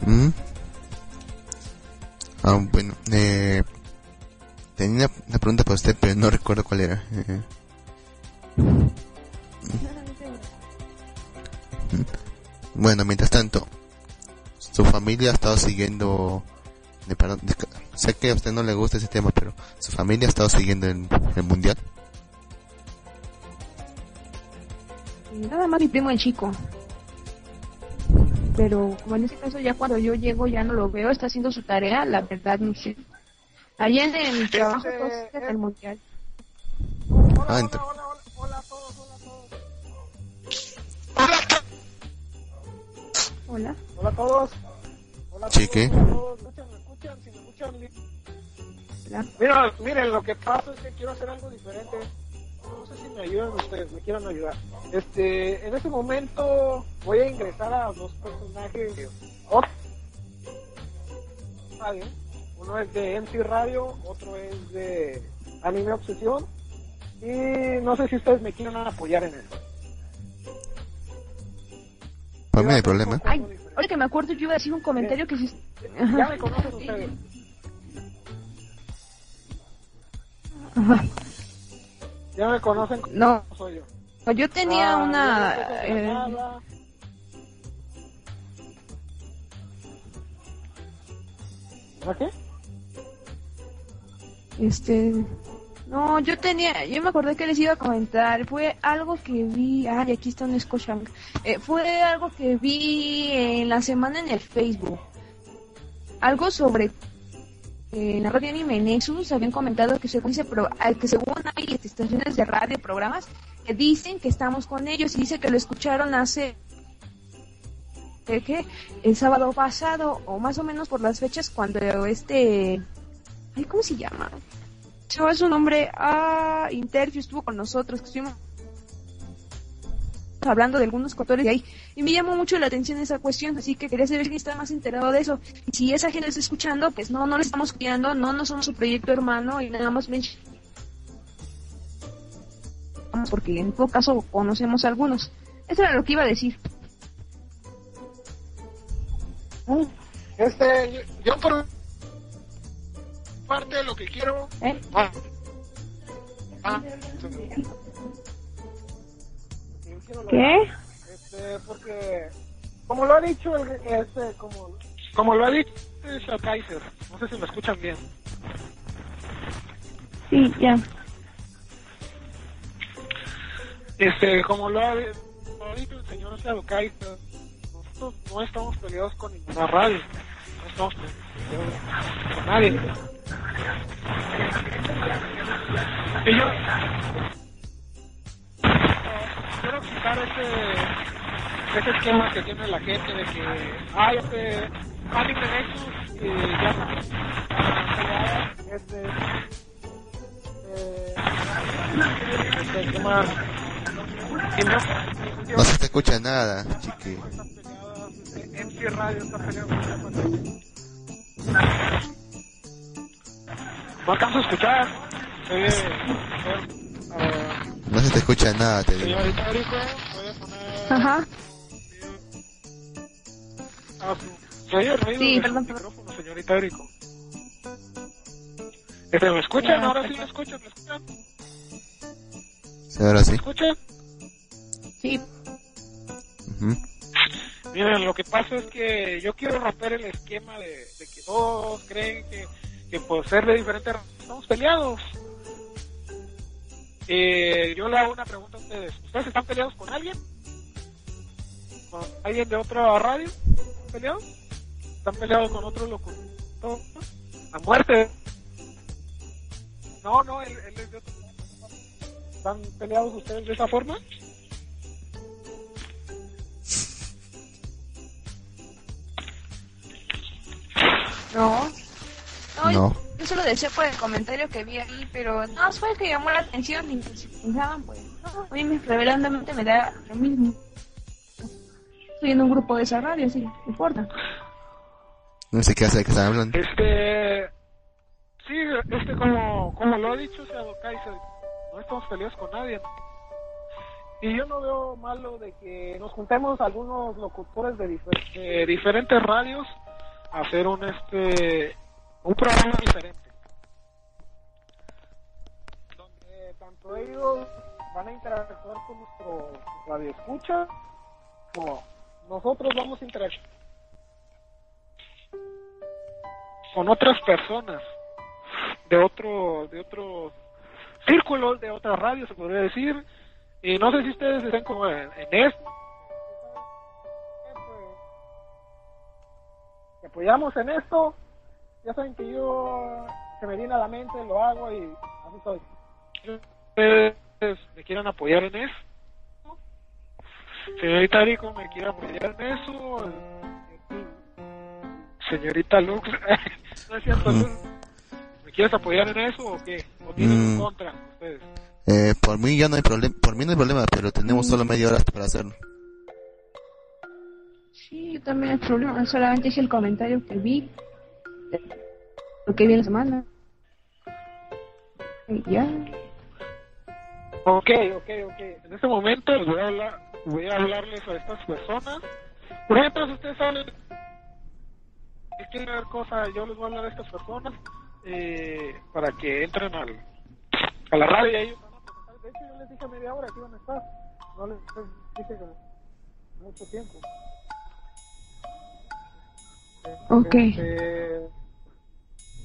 Mm. Ah, bueno, eh, tenía una, pregunta para usted, pero no recuerdo cuál era. Eh, Bueno, mientras tanto, su familia ha estado siguiendo. sé que a usted no le gusta ese tema, pero su familia ha estado siguiendo el mundial. Nada más mi primo el chico. Pero como en este caso ya cuando yo llego ya no lo veo, está haciendo su tarea, la verdad no sé. Allá en el trabajo todos siguen el mundial. Ah, ent- Hola. Hola a todos. Hola a Chique. todos. ¿Me escuchan? ¿Me escuchan? Si me escuchan. Mira, miren, lo que pasa es que quiero hacer algo diferente. No sé si me ayudan ustedes, me quieran ayudar. Este, en este momento voy a ingresar a dos personajes. Radio. Uno es de MC Radio, otro es de Anime Obsesión. Y no sé si ustedes me quieren apoyar en eso. Para mí no hay problema. Ay, ahora que me acuerdo yo iba a decir un comentario que si... Ya me conocen ustedes. Ajá. Ya me conocen como No. soy yo. No, Yo tenía Ah, una... yo no eh, nada. ¿A qué? Este. No, yo tenía. Yo me acordé que les iba a comentar. Fue algo que vi. Ay, aquí está un Scotiabank. Eh, fue algo que vi en la semana en el Facebook. Algo sobre. Eh, en la radio Anime Nexus habían comentado que según, ah, que según hay estaciones de radio, programas, que dicen que estamos con ellos y dice que lo escucharon hace ¿qué, qué? el sábado pasado o más o menos por las fechas cuando este ¿cómo se llama? Se va su nombre a Interview estuvo con nosotros que estuvimos hablando de algunos cotores de ahí y me llamó mucho la atención esa cuestión así que quería saber si está más enterado de eso y si esa gente está escuchando pues no no le estamos cuidando no no somos su proyecto hermano y nada más porque en todo caso conocemos a algunos eso era lo que iba a decir Este, yo, yo por parte de lo que quiero. ¿Eh? Ah. Ah. ¿Qué? Este, porque, como lo ha dicho, el, este, como, como lo ha dicho el Kaiser, no sé si me escuchan bien. sí ya Este, como lo ha, lo ha dicho el señor Shadow Kaiser, nosotros no estamos peleados con ninguna radio, no estamos peleados con nadie. Y yo quiero quitar ese, ese esquema que tiene la gente de que hay este Anime Nexus y ya no. Este, eh, este. Y no, se te escucha nada, chiqui. MC Radio está peleando. No alcanzo a escuchar. Eh, ah, No se te escucha nada, te digo. señorita Erico, voy a poner Ajá. a su... ¿Se oye el ruido Sí, del perdón, micrófono, señorita Erico? Este, ¿Me escuchan? Ya, Ahora sí me escuchan, ¿me escuchan? Sí, ahora sí. ¿Me escuchan? Sí. Miren, lo que pasa es que yo quiero romper el esquema de, de que todos creen que, que por ser de diferentes estamos peleados. Eh, yo le hago una pregunta a ustedes. ¿Ustedes están peleados con alguien? ¿Con alguien de otra radio? ¿Peleados? ¿Están peleados con otro locutor? ¿A muerte? No, no, él, él es de otro. ¿Están peleados ustedes de esa forma? No. No, No. Yo solo decía por el comentario que vi ahí, pero no, fue el que llamó la atención y pensaban, pues, no, a mí me, reveladamente me da lo mismo. Estoy en un grupo de esa radio, sí, no importa. No sé qué hace que están hablando. Este, sí, este como, como lo ha dicho Shadow Kaiser, no estamos peleados con nadie. Y yo no veo malo de que nos juntemos algunos locutores de, difer- de diferentes radios a hacer un este un programa diferente. Donde tanto ellos van a interactuar con nuestro radio escucha como nosotros vamos a interactuar con otras personas de otro de otros círculos de otras radios se podría decir. Y no sé si ustedes estén como en, en esto. Apoyamos en esto ya saben que yo se me viene a la mente lo hago y así soy ustedes me quieran apoyar en eso señorita Rico me quiere apoyar en eso señorita Lux no es cierto Lux ¿me quieres apoyar en eso o qué? ¿o tienes en Mm. contra ustedes? Eh, por mí ya no hay problema, por mí no hay problema, pero tenemos solo media hora para hacerlo. Sí, yo también hay problema, solamente hice el comentario que vi, lo que vi en la semana. Y ya. Ok, ok, ok. En este momento les voy a hablar, voy a hablarles a estas personas. Por ejemplo, si ustedes saben ver cosas, yo les voy a hablar a estas personas eh, para que entren al, a la radio y ellos. De hecho, yo les dije media hora que iban a estar. No les dije mucho tiempo. Ok. Este,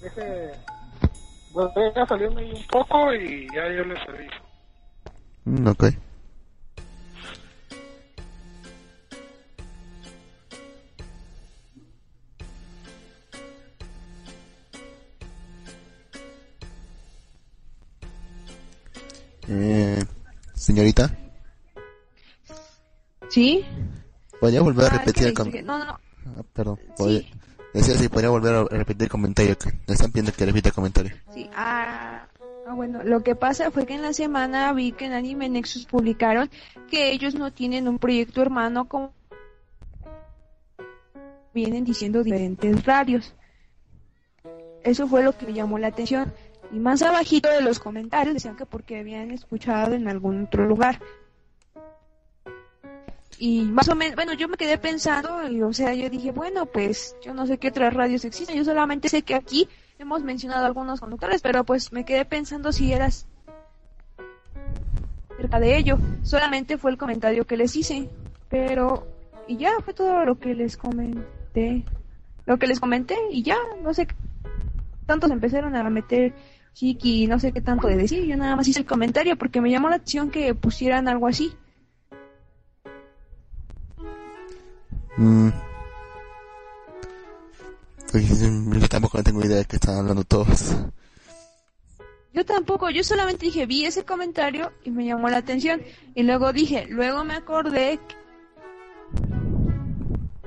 deje, voy a salirme ahí un poco y ya yo les aviso. Mm, ok. Eh, señorita, ¿Sí? ¿podría volver a Ah, repetir es el dije- No, no, no. Ah, perdón, podría- decía si podría volver a repetir el comentario, que están pidiendo que repita el comentario. Sí, ah, ah, bueno, lo que pasa fue que en la semana vi que en Anime Nexus publicaron que ellos no tienen un proyecto hermano como vienen diciendo diferentes radios. Eso fue lo que me llamó la atención. Y más abajito de los comentarios decían que porque habían escuchado en algún otro lugar. Y más o menos, bueno, yo me quedé pensando, y, o sea, yo dije, bueno, pues yo no sé qué otras radios existen, yo solamente sé que aquí hemos mencionado algunos conductores, pero pues me quedé pensando si eras cerca de ello. Solamente fue el comentario que les hice, pero y ya fue todo lo que les comenté. Lo que les comenté y ya, no sé tantos empezaron a meter chiqui no sé qué tanto de decir, yo nada más hice el comentario porque me llamó la atención que pusieran algo así. Mm. Yo tampoco tengo idea de qué están hablando todos. Yo tampoco, yo solamente dije, vi ese comentario y me llamó la atención. Y luego dije, luego me acordé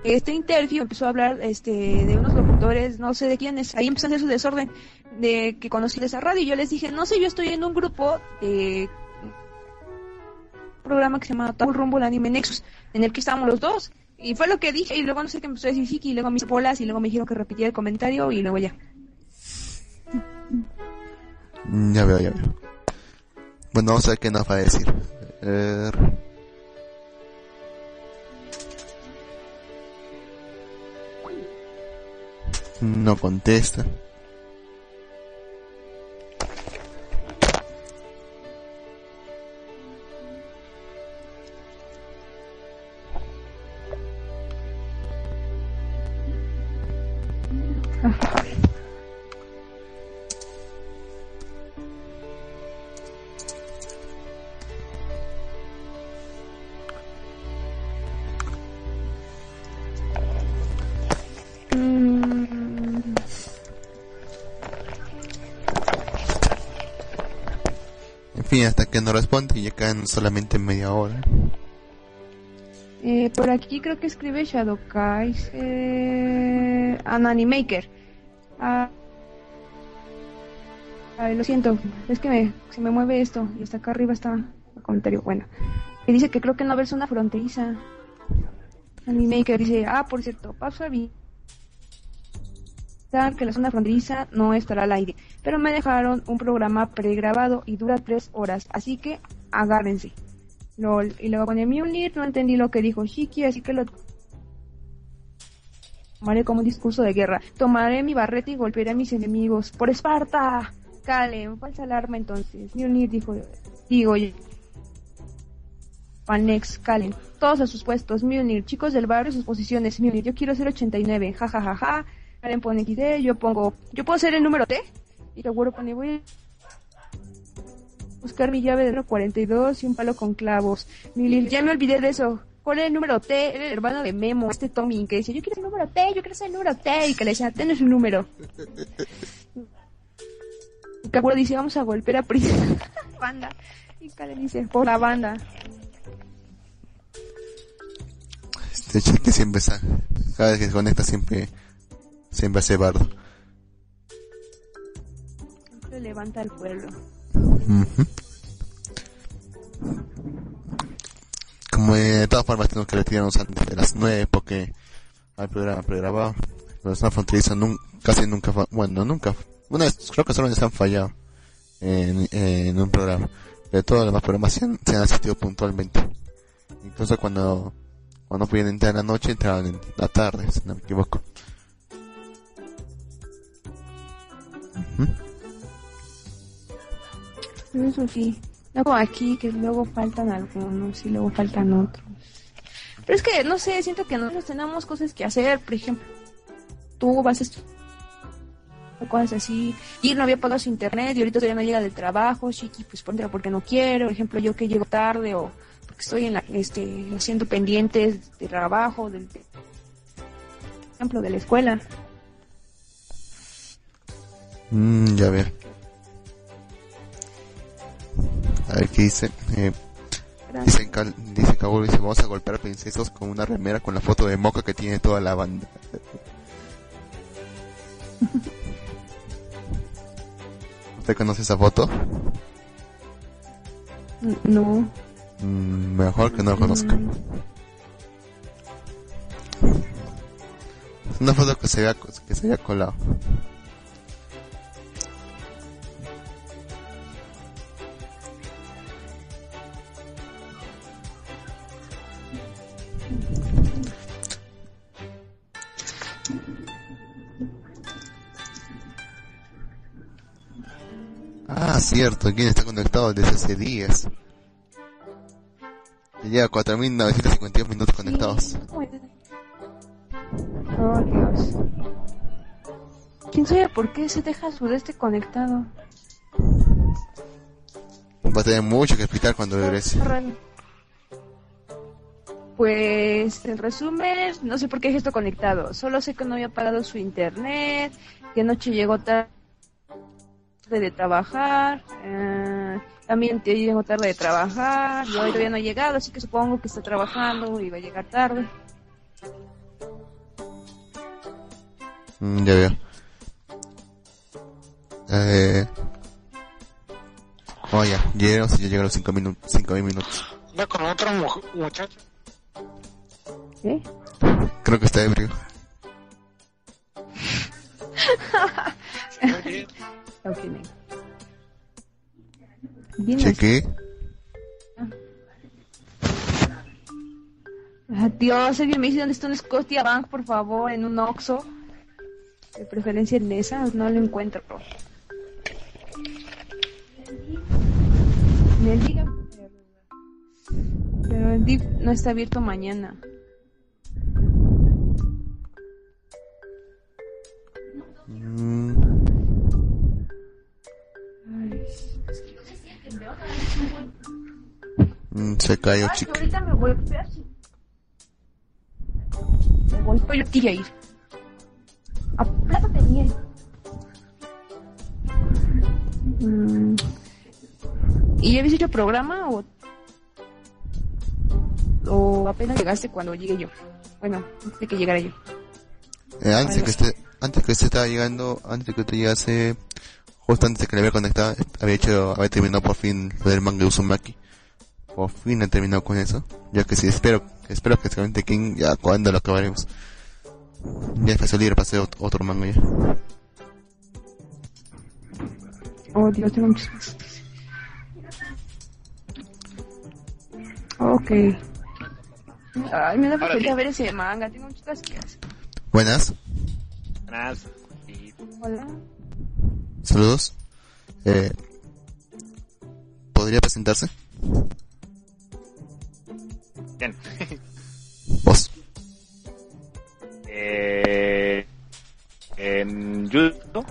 que este interview empezó a hablar este de unos locutores, no sé de quiénes, ahí empezó a hacer su desorden de que conocí esa radio y yo les dije, no sé, yo estoy en un grupo de un programa que se llama Todo Rumbo el Anime Nexus, en el que estábamos los dos. Y fue lo que dije y luego no sé qué empezó a decir y luego me hizo bolas y luego me dijeron que repetía el comentario y luego ya. Mm, Ya veo, ya veo. Bueno, vamos a ver qué nos va a decir. No contesta. En fin, hasta que no responde, ya quedan solamente media hora. Eh, por aquí creo que escribe Shadowkai. Eh, Ananimaker. Ah, ay, lo siento, es que me, se me mueve esto y hasta acá arriba está el comentario. Bueno, y dice que creo que no haber una fronteriza. Animaker dice, ah, por cierto, paso a que la zona fronteriza no estará al aire, pero me dejaron un programa pregrabado y dura tres horas, así que agárrense. Lol. Y luego pone Mjolnir, no entendí lo que dijo Shiki, así que lo tomaré como un discurso de guerra. Tomaré mi barrete y golpearé a mis enemigos. ¡Por Esparta! Cale, falsa alarma entonces. Mjolnir dijo, digo yo. Panex, Calen, todos a sus puestos, Mjolnir, chicos del barrio, sus posiciones, Mjolnir, yo quiero ser 89, ja ja ja ja, Karen pone XD, yo pongo, yo puedo ser el número T, y seguro pone, voy a buscar mi llave de 42 y un palo con clavos, ya me olvidé de eso, ¿cuál es el número T? Era el hermano de Memo, este Tommy, que dice, yo quiero ser el número T, yo quiero ser el número T, y que le decía, tenés un número. Y Kaworu dice, vamos a golpear a Prisa. banda. Y Karen dice, por la banda. Este chique siempre está, cada vez que se conecta siempre, siempre hace bardo. Siempre levanta al pueblo. Como de todas formas tenemos que retirarnos antes de las 9 porque hay programa pregrabado. Los no fronteriza nun- casi nunca, bueno, nunca, una vez, creo que solo se han fallado en, en un programa. Pero todos los demás programas se han, se han asistido puntualmente. Incluso cuando, cuando podían entrar en la noche, entraban en la tarde, si no me equivoco. Eso sí. No como aquí, que luego faltan algunos y luego faltan otros. Pero es que, no sé, siento que nosotros tenemos cosas que hacer. Por ejemplo, tú vas a estudiar cosas así. Y no había pagado su internet y ahorita todavía no llega del trabajo. Chiqui, pues póntela porque no quiero. Por ejemplo, yo que llego tarde o porque estoy en la, este, haciendo pendientes de trabajo, del por ejemplo, de la escuela. Mm, ya veo. A ver qué dice. Eh, dice, dice Kaworu, dice, vamos a golpear a princesos con una remera con la foto de Moca que tiene toda la banda. ¿Usted conoce esa foto? No. Mm, mejor que no lo conozca. Es una foto que se había, que se había colado. Ah, cierto, ¿quién está conectado desde hace días? Lleva 4.952 minutos conectados. Oh, Dios. ¿Quién sabe por qué se deja su de este conectado? Va a tener mucho que explicar cuando regrese. Pues, en resumen, no sé por qué esto conectado. Solo sé que no había pagado su internet, que anoche llegó tarde de trabajar, eh, también te llegó tarde de trabajar, y hoy todavía no ha llegado, así que supongo que está trabajando y va a llegar tarde. Mm, ya veo. Eh... Oh, ya, llegaron, sí, ya llegaron los 5 minutos, 5 minutos. Anda con otro mu- muchacho. ¿Eh? Creo que está ebrio. Ok, Bien Cheque. Ah, Dios, alguien me dice dónde está un Scotia Bank, por favor, en un Oxxo. De preferencia en esa, no lo encuentro. DIF. Pero el DIF no está abierto mañana. Mm, se cayó, Ay, chique. ahorita me voy, espera. Me voy, pero yo quería ir. Aplátate bien. Mm. ¿Y ya habéis hecho programa o, o apenas llegaste cuando llegué yo? Bueno, antes de que llegara yo. Eh, antes Algo que esté, antes que usted estaba llegando, antes que usted llegase, justo antes de que le había conectado, había hecho, había terminado por fin lo del manga de Uzumaki. Por fin he terminado con eso. Ya que sí, espero, espero que seguramente King ya cuando lo acabaremos. Ya es libre para hacer ot- otro manga ya. Oh, Dios, tengo muchas cosas. Ok. Ay, me da sí. ver ese manga, tengo muchas cosas que hacer. Buenas, Buenas. Hola. saludos. Eh, ¿Podría presentarse? Bien. Vos. eh, en judo.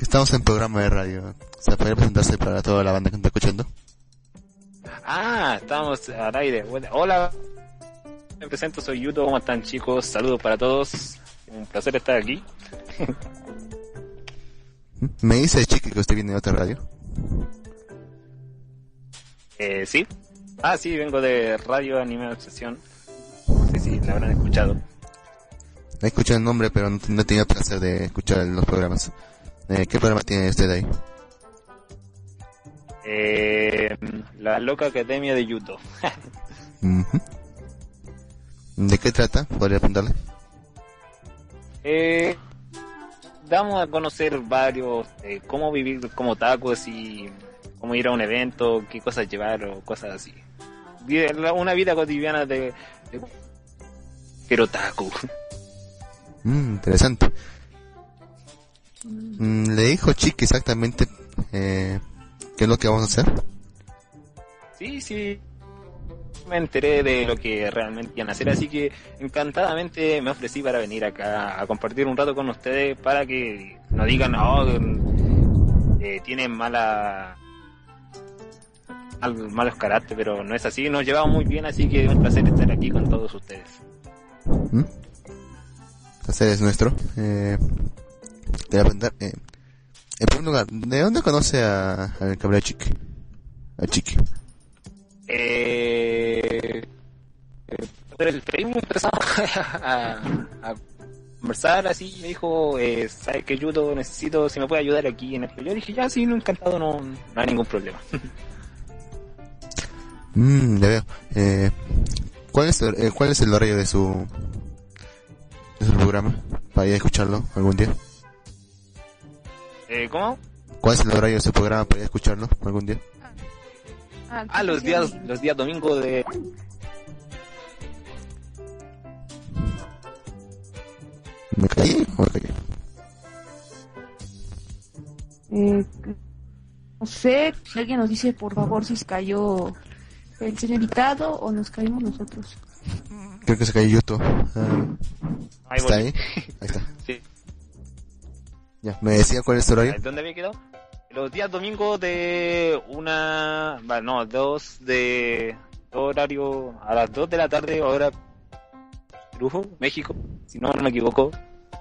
Estamos en programa de radio. Sea, ¿podría presentarse para toda la banda que está escuchando? Ah, estamos al aire. Bueno, hola. Me presento, soy Yuto. ¿Cómo están, chicos? Saludos para todos. Un placer estar aquí. Me dice Chiqui que usted viene de otra radio. Eh, ¿Sí? Ah, sí, vengo de Radio Anime Obsesión. No sé si la habrán escuchado. He escuchado el nombre, pero no, no he tenido placer de escuchar los programas. Eh, ¿Qué programa tiene usted ahí? Eh, la loca academia de Yuto. ¿De qué trata? ¿Podría preguntarle? Eh, damos a conocer varios, eh, cómo vivir como tacos y cómo ir a un evento, qué cosas llevar o cosas así. Una vida cotidiana de, de pero taco. Mm, interesante. Mm, ¿Le dijo Chiqui exactamente eh, qué es lo que vamos a hacer? Sí, sí. Me enteré de lo que realmente iban a hacer, así que encantadamente me ofrecí para venir acá a compartir un rato con ustedes para que no digan, oh, eh, tienen mala mal- malos caracteres, pero no es así, nos llevamos muy bien, así que es un placer estar aquí con todos ustedes. ¿Mm? Hacer es nuestro. Eh, te voy a preguntar, eh, en primer lugar, ¿de dónde conoce a, al cabrón Chiqui? A Chiqui. Eh, eh, por el Facebook empezamos a, a conversar así, me dijo, eh, ¿sabes qué, Yuto? Necesito, si me puede ayudar aquí en esto. Yo dije, ya, sí, no, encantado, no, no hay ningún problema. Mm, ya veo. Eh, ¿cuál, es, el- eh, ¿Cuál es el horario de su, de su programa? Para ir a escucharlo algún día. eh, ¿Cómo? ¿Cuál es el horario de su programa para ir a escucharlo algún día? Ah, los días, los días domingos de... ¿Me caí o me caí? Eh, no sé si alguien nos dice, por favor, si se cayó el señor invitado o nos caímos nosotros. Creo que se cayó Yuto. Ah, Ahí ¿Está voy. ahí? Ahí está. Sí. Ya, ¿me decía cuál es su horario? ¿Dónde había quedado? Los días domingos de una... va, No, dos de... Horario a las dos de la tarde, hora... Brujo, México. Si no, no me equivoco.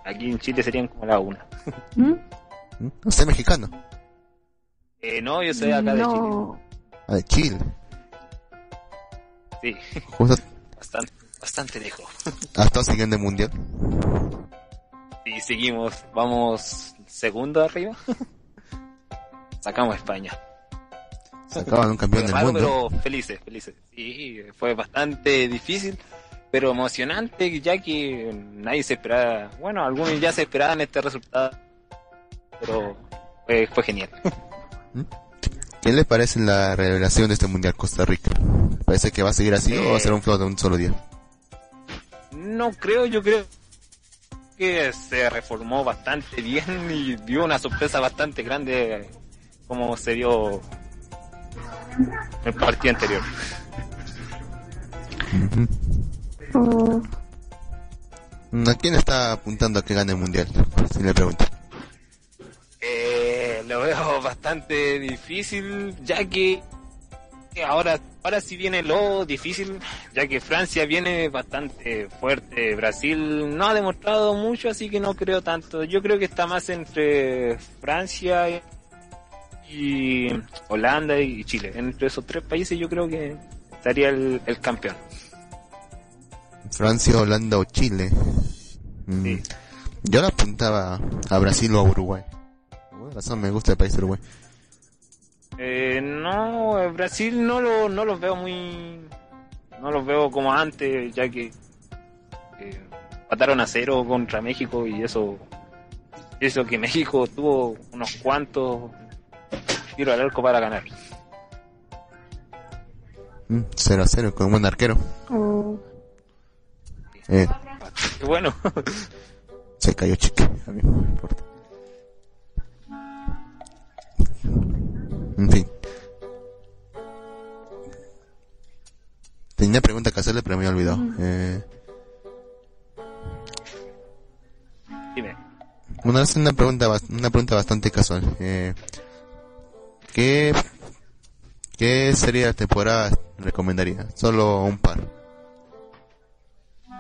Aquí en Chile serían como las una. ¿Mm? ¿Mm? ¿Usted es mexicano? Eh, no, yo soy acá de Chile. No, Ah, de Chile. Sí, bastante, bastante lejos. ha estado siguiendo el mundial. Y seguimos, vamos segundo arriba. Sacamos a España. Sacaban un campeón Fue del mundo. pero felices, felices. Sí, fue bastante difícil, pero emocionante, ya que nadie se esperaba. Bueno, algunos ya se esperaban este resultado, pero fue, fue genial. ¿Qué le parece la revelación de este mundial Costa Rica? ¿Parece que va a seguir así o va a ser un flow de un solo día? No creo, yo creo que se reformó bastante bien y dio una sorpresa bastante grande como se dio el partido anterior. Oh, ¿A quién está apuntando a que gane el mundial? Si le pregunto. Eh, lo veo bastante difícil, ya que ahora, ahora sí viene lo difícil, ya que Francia viene bastante fuerte, Brasil no ha demostrado mucho, así que no creo tanto. Yo creo que está más entre Francia y Holanda y Chile. Entre esos tres países yo creo que estaría el, el campeón. Francia, Holanda o Chile. Mm, Yo le apuntaba a Brasil o a Uruguay. Por razón me gusta el país Uruguay. Eh, no, eh, Brasil no lo, no los veo muy, no los veo como antes, ya que eh, mataron a cero contra México y eso, eso que México tuvo unos cuantos tiros al arco para ganar. 0 a 0 con un buen arquero. oh. Eh, bueno, se cayó chique. A mí no me importa. En fin. Tenía pregunta que hacerle, pero me había olvidado. Eh, dime. Una vez una pregunta, una pregunta bastante casual. Eh, ¿qué, ¿Qué serie de temporada recomendaría? Solo un par.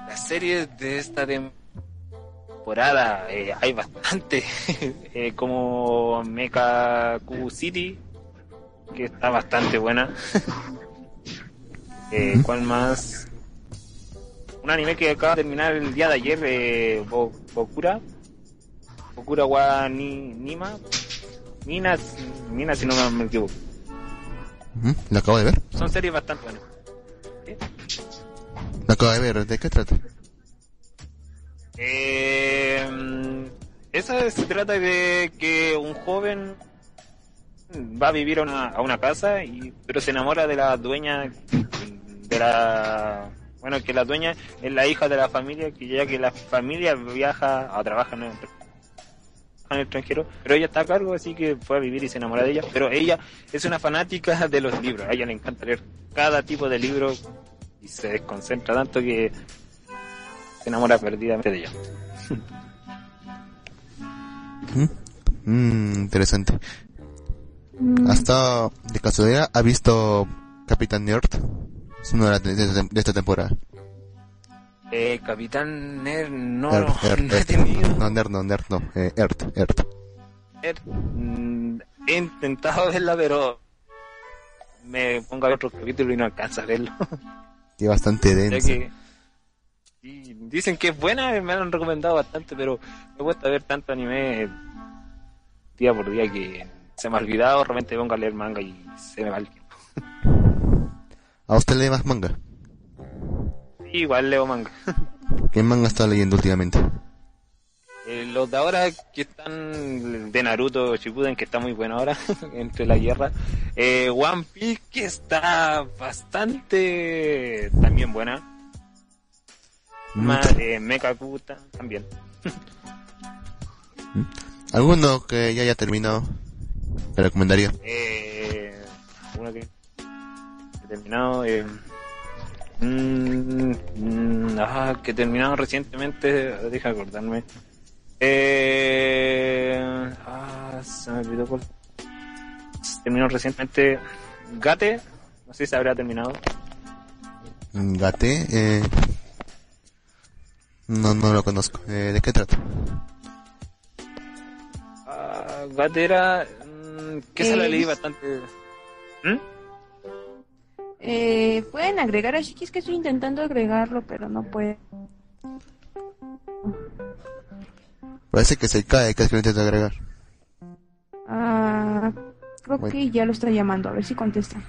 Las series de esta temporada eh, hay bastante, eh, como Mecha Q City, que está bastante buena. eh, ¿Cuál más? Un anime que acaba de terminar el día de ayer, eh, Bo- Bokura. Bokura wa ni, Nima. Mina, Mina si no me equivoco. ¿La acabo de ver? Son series bastante buenas. La acabo de ver. ¿De qué trata? Eh, esa se trata de que un joven va a vivir a una, a una casa y pero se enamora de la dueña de la bueno que la dueña es la hija de la familia que ya que la familia viaja o trabaja en el, extranjero pero ella está a cargo así que fue a vivir y se enamora de ella pero ella es una fanática de los libros a ella le encanta leer cada tipo de libro y se desconcentra tanto que se enamora perdidamente de ella. Mm, interesante. Hasta de casualidad ha visto Capitán Nerd. Es una de, las de, de- esta temporada. Eh, Capitán Nerd, no, Earth, no, Earth, no he tenido. No, Nerd, no, Nerd, no. Eh, Earth, Earth. Nerd. Mm, He intentado verla, pero me pongo a ver otro capítulo y no alcanza a verlo. Que bastante denso. que y dicen que es buena, me han recomendado bastante, pero me cuesta ver tanto anime día por día que se me ha olvidado. Realmente pongo a leer manga y se me va el tiempo. ¿A usted lee más manga? Igual leo manga. ¿Qué manga está leyendo últimamente? Eh, los de ahora que están de Naruto Shippuden que está muy bueno ahora entre la guerra eh, One Piece que está bastante también buena más eh, Mecha Kuta también ¿Alguno que ya haya terminado? ¿Te recomendaría? eh, uno que he terminado eh, mm, mm, ah, que he terminado recientemente deja acordarme eh, ah, se me olvidó cuál terminó recientemente Gate no sé si se habrá terminado Gate, eh... No, no lo conozco. Eh, ¿De qué trata? Ah, Gate era mm, que se la Eh, leí bastante ¿Mm? Eh, pueden agregar a Shiki, es que estoy intentando agregarlo, pero no puede. Parece que se cae, que es que lo intenta agregar. Ah, creo Bueno. que ya lo está llamando, a ver si contesta.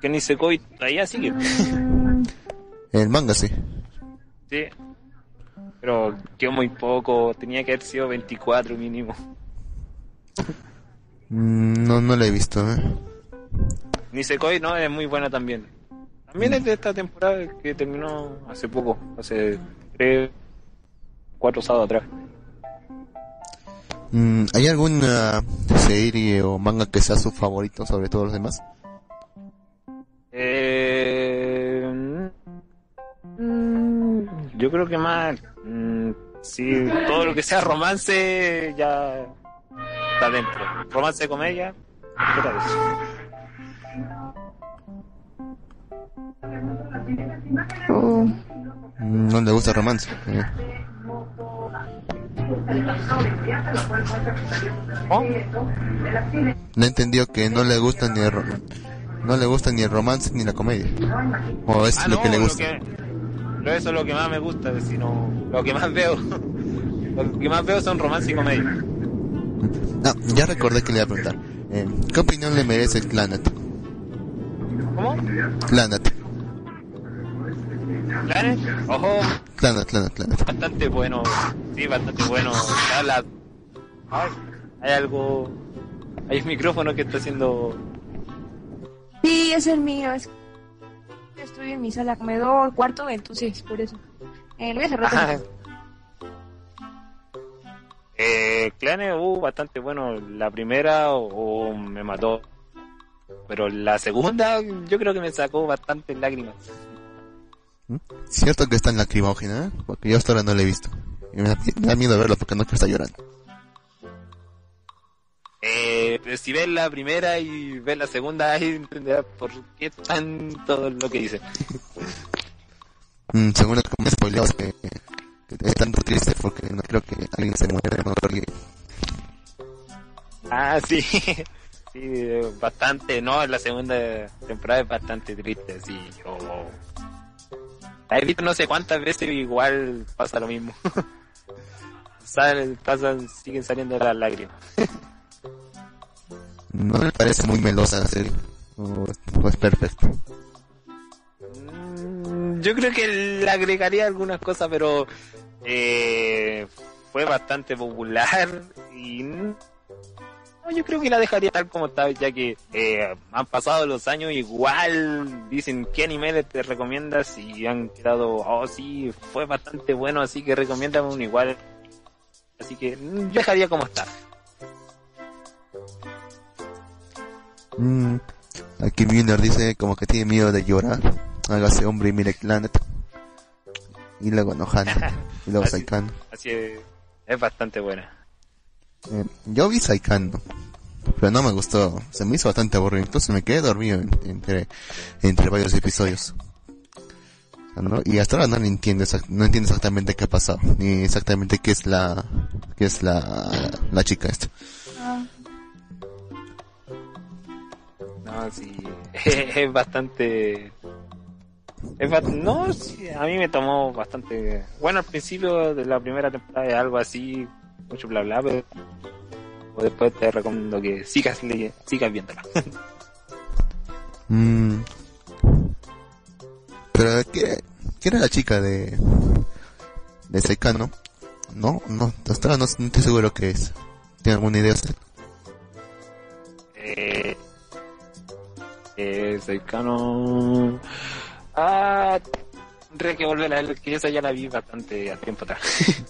que ni se todavía sigue El manga sí. sí pero quedó muy poco, tenía que haber sido 24 mínimo. Mm, No, no la he visto, ¿eh? Nisekoi no es muy buena también. También es de esta temporada que terminó hace poco, hace 3, 4 sábados atrás. Mm, ¿Hay alguna serie o manga que sea su favorito sobre todos los demás? Eh, mm, yo creo que más, mm, sí, todo lo que sea romance ya está dentro. Romance, comedia, ¿qué tal eso? Oh, Mm, No le gusta el romance. eh. No entendió que no le gusta ni el no le gusta ni el romance ni la comedia. O es Ah, lo no, que le lo gusta. que- pero eso es lo que más me gusta, sino lo que más veo. Lo que más veo son romance y comedia. Ah, ya recordé que le iba a preguntar. Eh, ¿Qué opinión le merece el Clannad? ¿Cómo? Clannad, ¿Planes? Ojo, Clannad, Clannad, Clannad. bastante bueno. Sí, bastante bueno. Habla- Ay, hay algo. Hay un micrófono que está haciendo. Sí, es el mío. Es... Estoy en mi sala comedor, cuarto, entonces por eso. Eh, lo voy a cerrar. Ajá. Eh, Clanes, uh, bastante bueno. La primera, o o me mató. Pero la segunda, yo creo que me sacó bastantes lágrimas. Cierto que está en lacrimógena, ¿eh? porque yo hasta ahora no la he visto. Y me da, me da miedo verlo porque no quiero estar llorando. Eh, pero si ves la primera y ves la segunda, ahí entenderás por qué tanto lo que dice. Mm, según lo que me que, que es tanto triste porque no creo que alguien se muera, creo que- Ah, sí. sí, bastante, no, la segunda temporada es bastante triste, sí. Yo... La he visto no sé cuántas veces igual pasa lo mismo. Salen, pasan, siguen saliendo las lágrimas. No me parece muy melosa la serie. O, es perfecto. Mm, Yo creo que le agregaría algunas cosas, pero eh, fue bastante popular y yo creo que la dejaría tal como está, ya que eh, han pasado los años igual dicen qué anime te recomiendas y han quedado, oh sí, fue bastante bueno, así que recomiéndame uno igual. Así que mm, dejaría como está. Mm, aquí Miller dice como que tiene miedo de llorar. Hágase hombre y mire Planet. Y luego Nohana. y luego Así- Saikano. Así es, es bastante buena. Eh, yo vi Saikano. Pero no me gustó. Se me hizo bastante aburrido. Entonces me quedé dormido en- entre, entre varios episodios. ¿no? Y hasta ahora no entiendo, no entiendo exactamente qué ha pasado. Ni exactamente qué es la, qué es la, la chica esta. No, sí, es bastante... Es ba- no, sí, a mí me tomó bastante... Bueno, al principio de la primera temporada es algo así, mucho bla bla, pero después te recomiendo que sigas, le- sigas viéndola. Mm. Pero, ¿qué, qué era la chica de, de Saikano? No, no, hasta ahora no, no estoy seguro qué es. ¿Tiene alguna idea usted? eh, eh, Saikano... Ah, tendré que volver a ver, que esa ya la vi bastante a tiempo atrás.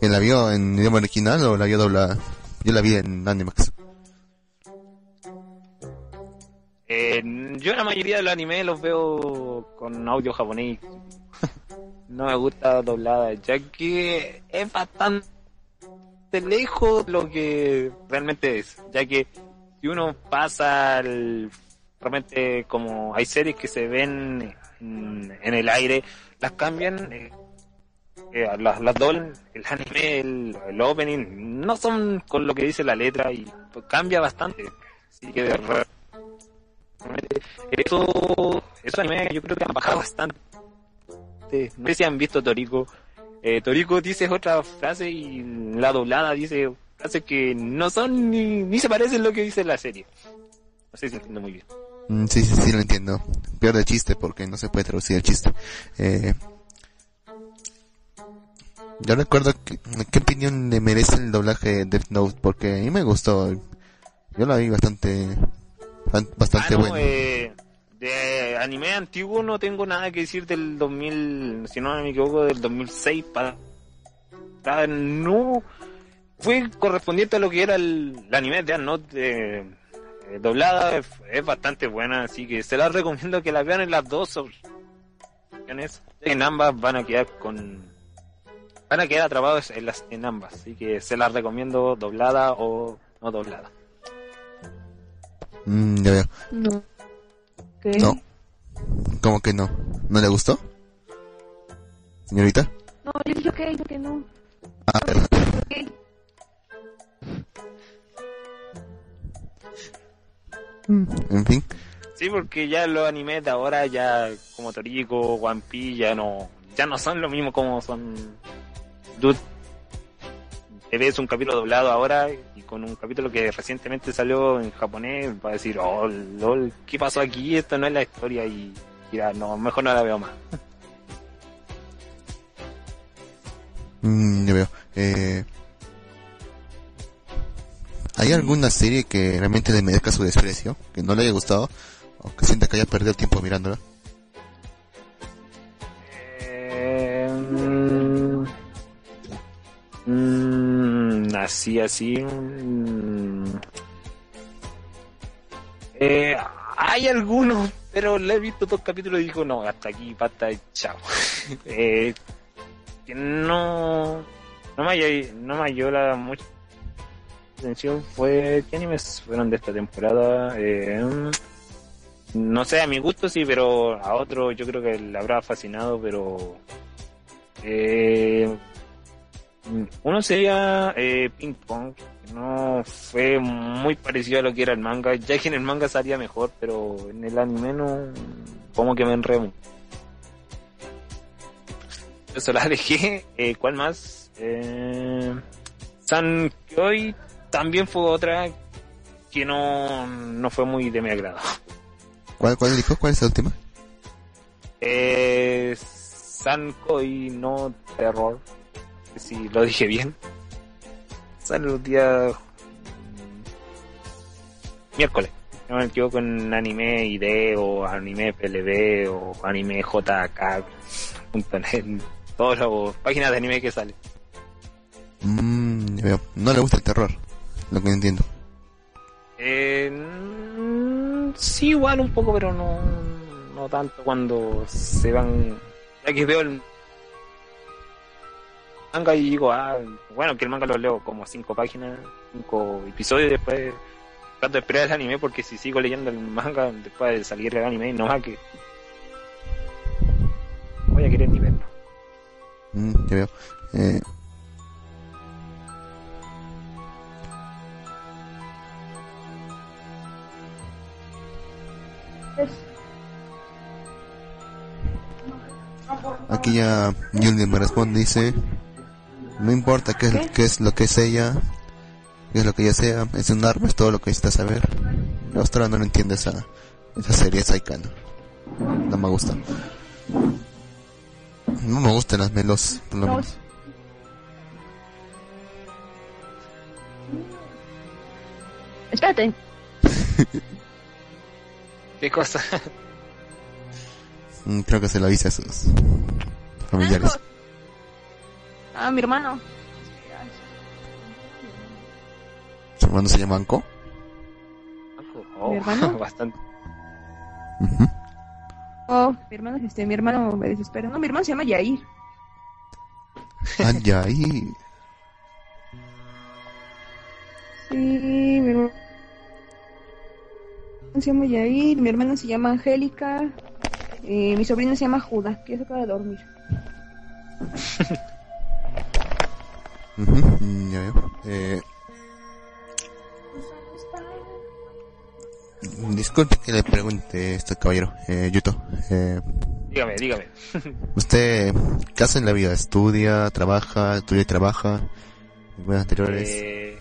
¿Que la vio en idioma original o la vio doblada? Yo la vi en Animax. Eh, yo la mayoría de los animes los veo con audio japonés. no me gusta doblada, ya que es bastante lejos de lo que realmente es. Ya que si uno pasa al- realmente como hay series que se ven en, el aire, las cambian, eh, eh, las, las doblan, el anime, el, opening, no son con lo que dice la letra y cambia bastante. Así que de eso, esos animes yo creo que han bajado bastante. No sé si han visto Toriko. Eh, Toriko dice otra frase y la doblada dice frases que no son ni, ni se parecen a lo que dice la serie. No sé si entiendo muy bien. Mm, sí, sí, sí, lo entiendo. Peor el chiste porque no se puede traducir el chiste. Eh, Yo recuerdo que, qué opinión le merece el doblaje de Death Note, porque a mí me gustó. Yo la vi bastante, bastante Ah, no, bueno. eh, de anime antiguo no tengo nada que decir del 2000, si no me equivoco, del 2006 para... para- no fue correspondiente a lo que era el, el anime de Death Note eh, eh, doblada, es, es bastante buena, así que se la recomiendo que la vean en las dos opciones. En ambas van a quedar con... Van a quedar atrapados en, las, en ambas, así que se las recomiendo doblada o no doblada. Mm, ya veo. No. ¿Qué? No. ¿Cómo que no? ¿No le gustó? Señorita. No, yo dije que, que no. Ah, perdón. En fin. Sí, porque ya los animes de ahora ya como Toriko, One Piece ya no ya no son lo mismo como son tú te ves un capítulo doblado ahora y con un capítulo que recientemente salió en japonés va a decir, "Oh, lol, ¿qué pasó aquí? Esto no es la historia" y mira, no, mejor no la veo más. Mm, ya veo. Eh, ¿Hay alguna serie que realmente le merezca su desprecio? Que no le haya gustado? ¿O que sienta que haya perdido tiempo mirándola? Eh, mm, así, así. mm. Eh, hay algunos, pero le he visto dos capítulos y digo, no, hasta aquí, basta, y chao. eh, que no, no me no me halló la mucha atención fue, ¿qué animes fueron de esta temporada? Eh, no sé, a mi gusto sí, pero a otro yo creo que le habrá fascinado, pero... Eh, uno sería eh, Ping Pong, que no fue muy parecido a lo que era el manga, ya que en el manga salía mejor, pero en el anime no... como que me enremo. Eso la dejé. Eh, ¿Cuál más? Eh, San Kyoi también fue otra que no, no fue muy de mi agrado. ¿Cuál, cuál dijo? ¿Cuál es la última? Eh, Sankoi no terror. Si lo dije bien. Sale los días mm, miércoles. No me equivoco en anime ID o anime PLB o anime JK.net. Todas las páginas de anime que salen. Mm. No le gusta el terror. Lo que entiendo. Eh, mm, sí, igual un poco, pero no, no tanto cuando se van. Ya que veo el manga y digo, ah, bueno, que el manga lo leo como cinco páginas, cinco episodios y después trato de esperar el anime porque si sigo leyendo el manga después de salir el anime, no va que voy a querer ni verlo. Mm, ya veo. Eh, aquí ya Julian me responde, dice, no importa qué es, qué es lo que es ella, qué es lo que ella sea, es un arma, es todo lo que necesitas saber. Australia no lo entiende esa, esa serie Saikano. No me gusta. No me gustan las melos, por lo menos. Espérate. ¿Qué cosa? Mm, Creo que se lo avisa a sus familiares. Ah, mi hermano. ¿Su hermano se llama Anko? Oh, ¿Mi hermano? Bastante. Oh, mi hermano, este, mi hermano me desespera. No, mi hermano se llama Yair. Ah, ya ahí. Sí, mi hermano se llama Yair, mi hermana se llama Angélica, eh, mi sobrino se llama Juda, que se acaba de dormir. Ya veo. Eh, disculpe que le pregunte esto, caballero. Eh, Yuto. Eh, Dígame, dígame. ¿Usted qué hace en la vida? ¿Estudia? ¿Trabaja? ¿Estudia y trabaja? ¿En buenas anteriores? Eh,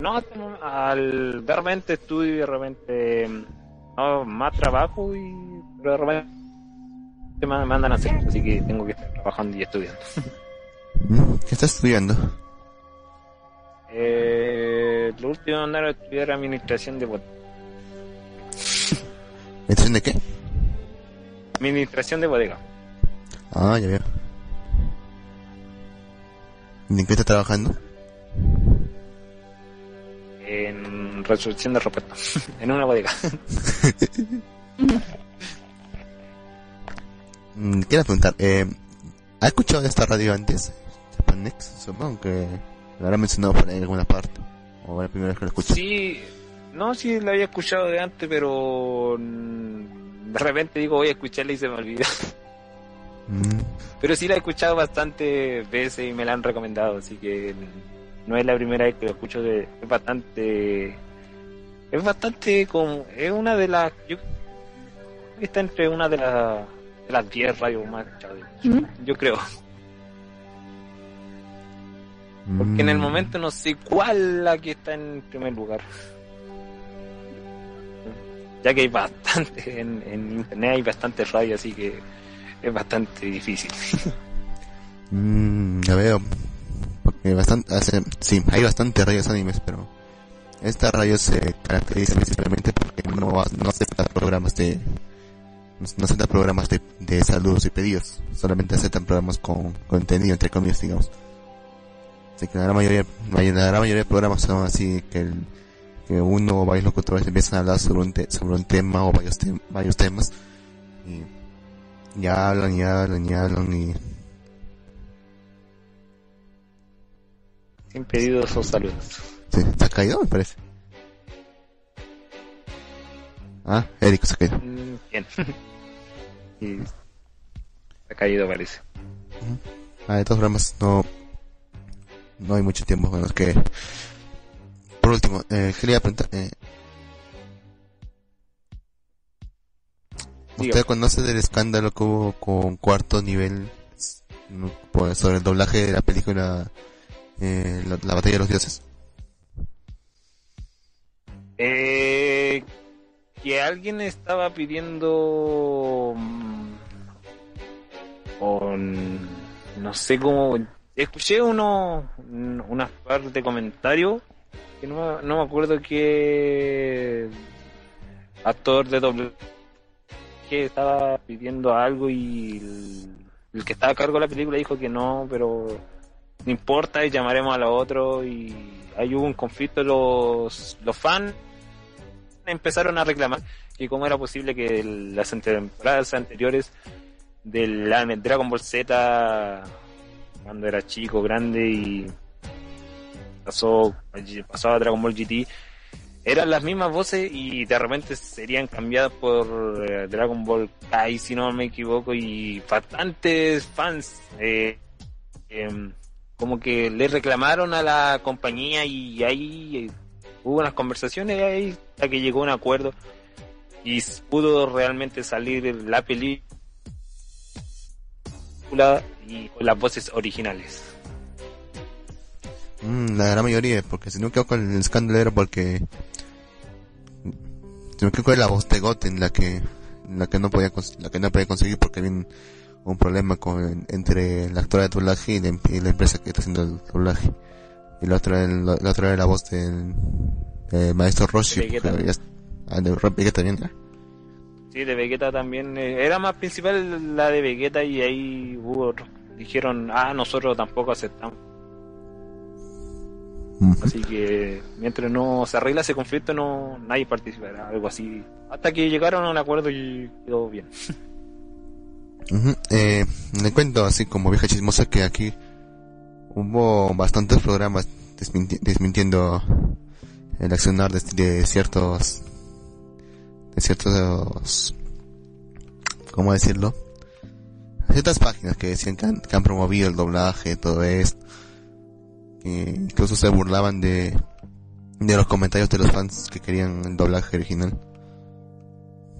no, tengo- al, de repente estudio y de repente no, más trabajo y pero de repente me mandan a hacer, así que tengo que estar trabajando y estudiando. ¿Qué estás estudiando? Eh, lo último mandaron a estudiar administración de bodegas. ¿Administración de qué? Administración de bodega. Ah, ya veo. ¿Y ¿En qué estás trabajando? En resolución de ropa. en una bodega. Mm, Quiero preguntar, eh, ¿ha escuchado de esta radio antes? Japanex, supongo que lo habrá mencionado por ahí en alguna parte. O la primera vez que lo escucho. Sí, no, sí lo había escuchado de antes, pero de repente digo voy a escucharla y se me olvida. Mm, Pero sí la he escuchado bastantes veces y me la han recomendado, así que no es la primera vez que lo escucho. De, es bastante, es bastante como, es una de las, yo creo que está entre una de las, de las 10 radios más escuchadas. Yo creo. Porque en el mm, momento no sé cuál la que está en primer lugar. Ya que hay bastante en, en internet, hay bastante radio, así que es bastante difícil. mm, ya veo. Porque bastante, hace, sí, hay bastantes radios animes, pero esta radio se caracteriza principalmente porque no, no acepta programas de no, acepta programas de, saludos y pedidos, solamente aceptan programas con contenido entre comillas digamos. Así que la gran mayoría, la gran mayoría de programas son así que uno o varios locutores empiezan a hablar sobre un, te- sobre un tema o varios, tem- varios temas y ya hablan y hablan y hablan y Sin pedidos o saludos. Sí, se ha caído, me parece. Ah, Eric se ha caído. Mm, Bien. y ha caído, parece. Ah, de todas formas, no, no hay mucho tiempo. Bueno, es que, por último, eh, quería preguntar, eh, ¿usted conoce del escándalo que hubo con cuarto nivel por- sobre el doblaje de la película eh, la, la batalla de los dioses? Eh, que alguien estaba pidiendo mm, con no sé cómo escuché uno unas par de comentarios que no, no me acuerdo qué actor de doble que estaba pidiendo algo y el que estaba a cargo de la película dijo que no pero no importa y llamaremos a los otros y ahí hubo un conflicto. Los los fans empezaron a reclamar que cómo era posible que las temporadas anteriores del Dragon Ball Z cuando era chico, grande y pasó, pasó Dragon Ball GT eran las mismas voces y de repente serían cambiadas por eh, Dragon Ball Kai si no me equivoco y bastantes fans eh, em, como que le reclamaron a la compañía y ahí eh, hubo unas conversaciones ahí hasta que llegó un acuerdo y pudo realmente salir la película y con las voces originales. Mm, la gran mayoría, porque si no me equivoco el escándalo era porque si no equivoco era la voz de Goten la que la que no podía la que no podía conseguir porque había un, problema con entre la actora de doblaje y la, em- y la empresa que está haciendo el doblaje y la otra la, la otra era la voz del maestro Roshi De Vegeta. ah, de Vegeta ¿eh? Sí, de Vegeta también. eh, era más principal la de Vegeta y ahí hubo otros. Dijeron, ah, nosotros tampoco aceptamos. Así que mientras no se arregla ese conflicto, no nadie participará, algo así. Hasta que llegaron a un acuerdo y quedó bien. Ujú, eh, le cuento así como vieja chismosa que aquí hubo bastantes programas desminti- desmintiendo el accionar de, ciertos de ciertos cómo decirlo ciertas páginas que decían que han, promovido el doblaje todo esto que incluso se burlaban de de los comentarios de los fans que querían el doblaje original.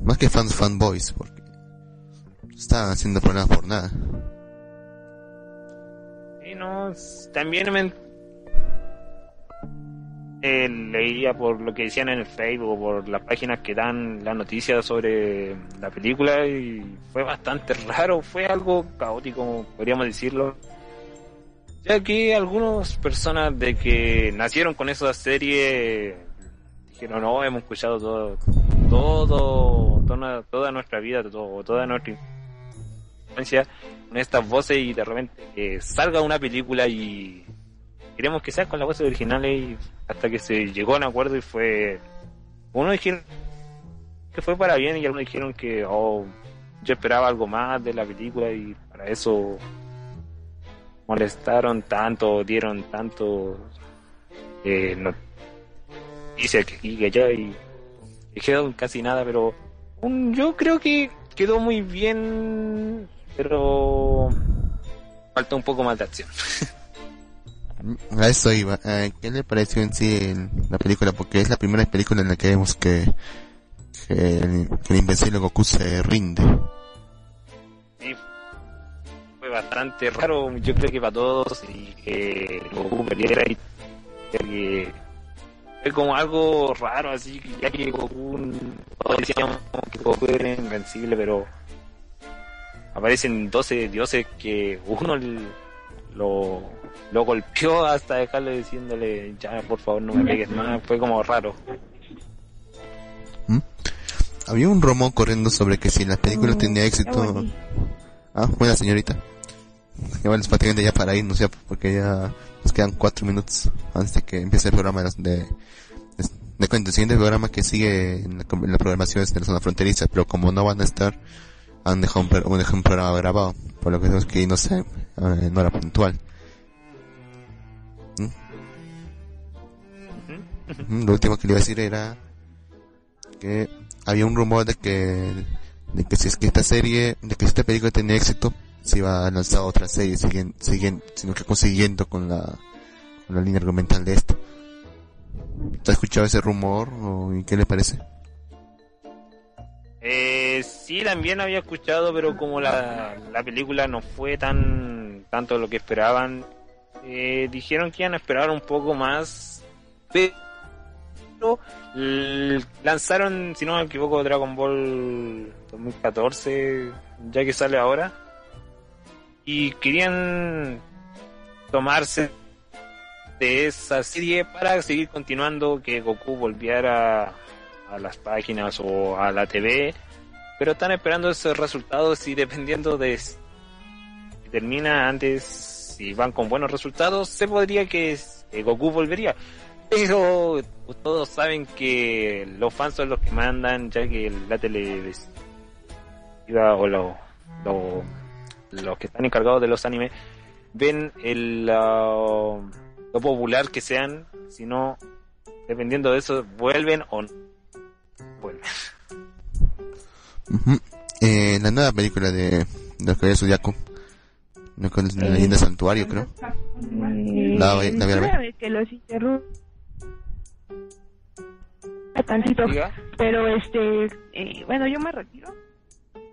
Más que fans fanboys porque estaban haciendo problemas por nada Y no, también me eh, leía por lo que decían en el Facebook por las páginas que dan las noticias sobre la película y fue bastante raro, fue algo caótico, podríamos decirlo. Ya que algunas personas de que nacieron con esa serie dijeron, no, hemos escuchado todo, todo, toda, toda nuestra vida, todo, toda nuestra con estas voces y de repente salga una película y queremos que sea con las voces originales y hasta que se llegó a un acuerdo y fue uno dijeron que fue para bien y algunos dijeron que oh, yo esperaba algo más de la película y para eso molestaron tanto dieron tanto eh, noticias que aquí allá y dijeron casi nada pero yo creo que quedó muy bien pero falta un poco más de acción A eso iba. Eh, ¿Qué le pareció en sí la película? Porque es la primera película en la que vemos que, que, el, que el invencible Goku se rinde. Sí, fue bastante raro, yo creo que para todos, y que Goku perdiera y que fue como algo raro, así, ya que Goku, todos decíamos que Goku era invencible, pero aparecen 12 dioses que uno lo, lo golpeó hasta dejarle diciéndole, ya, por favor, no me pegues más, fue como raro. Había un rumor corriendo sobre que si la película Mm, tenía éxito... Ah, buena señorita. Ya bueno, es prácticamente ya para irnos ya, porque ya nos quedan cuatro minutos antes de que empiece el programa de, las- de, de. El siguiente programa que sigue en la, en la programación es de la zona fronteriza, pero como no van a estar, han dejado un, un, un programa grabado, por lo que tenemos que no sé, eh, no era puntual. ¿Mm? Lo último que le iba a decir era que había un rumor de que de que si es que esta serie, de que si esta película tenía éxito, se iba a lanzar otra serie, siguen, siguen, sino que consiguiendo con la, con la línea argumental de esto. ¿Te has escuchado ese rumor o y qué le parece? Eh, sí, también había escuchado, pero como la, la película no fue tan tanto lo que esperaban, eh, dijeron que iban a esperar un poco más, pero lanzaron, si no me equivoco, Dragon Ball 2014, ya que sale ahora, y querían tomarse de esa serie para seguir continuando que Goku volviera a las páginas o a la TV, pero están esperando esos resultados y dependiendo de si termina antes, si van con buenos resultados, se podría que eh, Goku volvería. Pero todos saben que los fans son los que mandan, ya que la televisiva o lo- lo- los que están encargados de los animes ven el, lo popular que sean, si no, dependiendo de eso, vuelven o no vuelven. Ujú. Eh, la nueva película de, de los Caballeros Zodiaco. No, con la leyenda del santuario, creo. Eh, La voy- la voy a ver. que los interrumpa tantito. Pero este, eh, bueno, yo me retiro.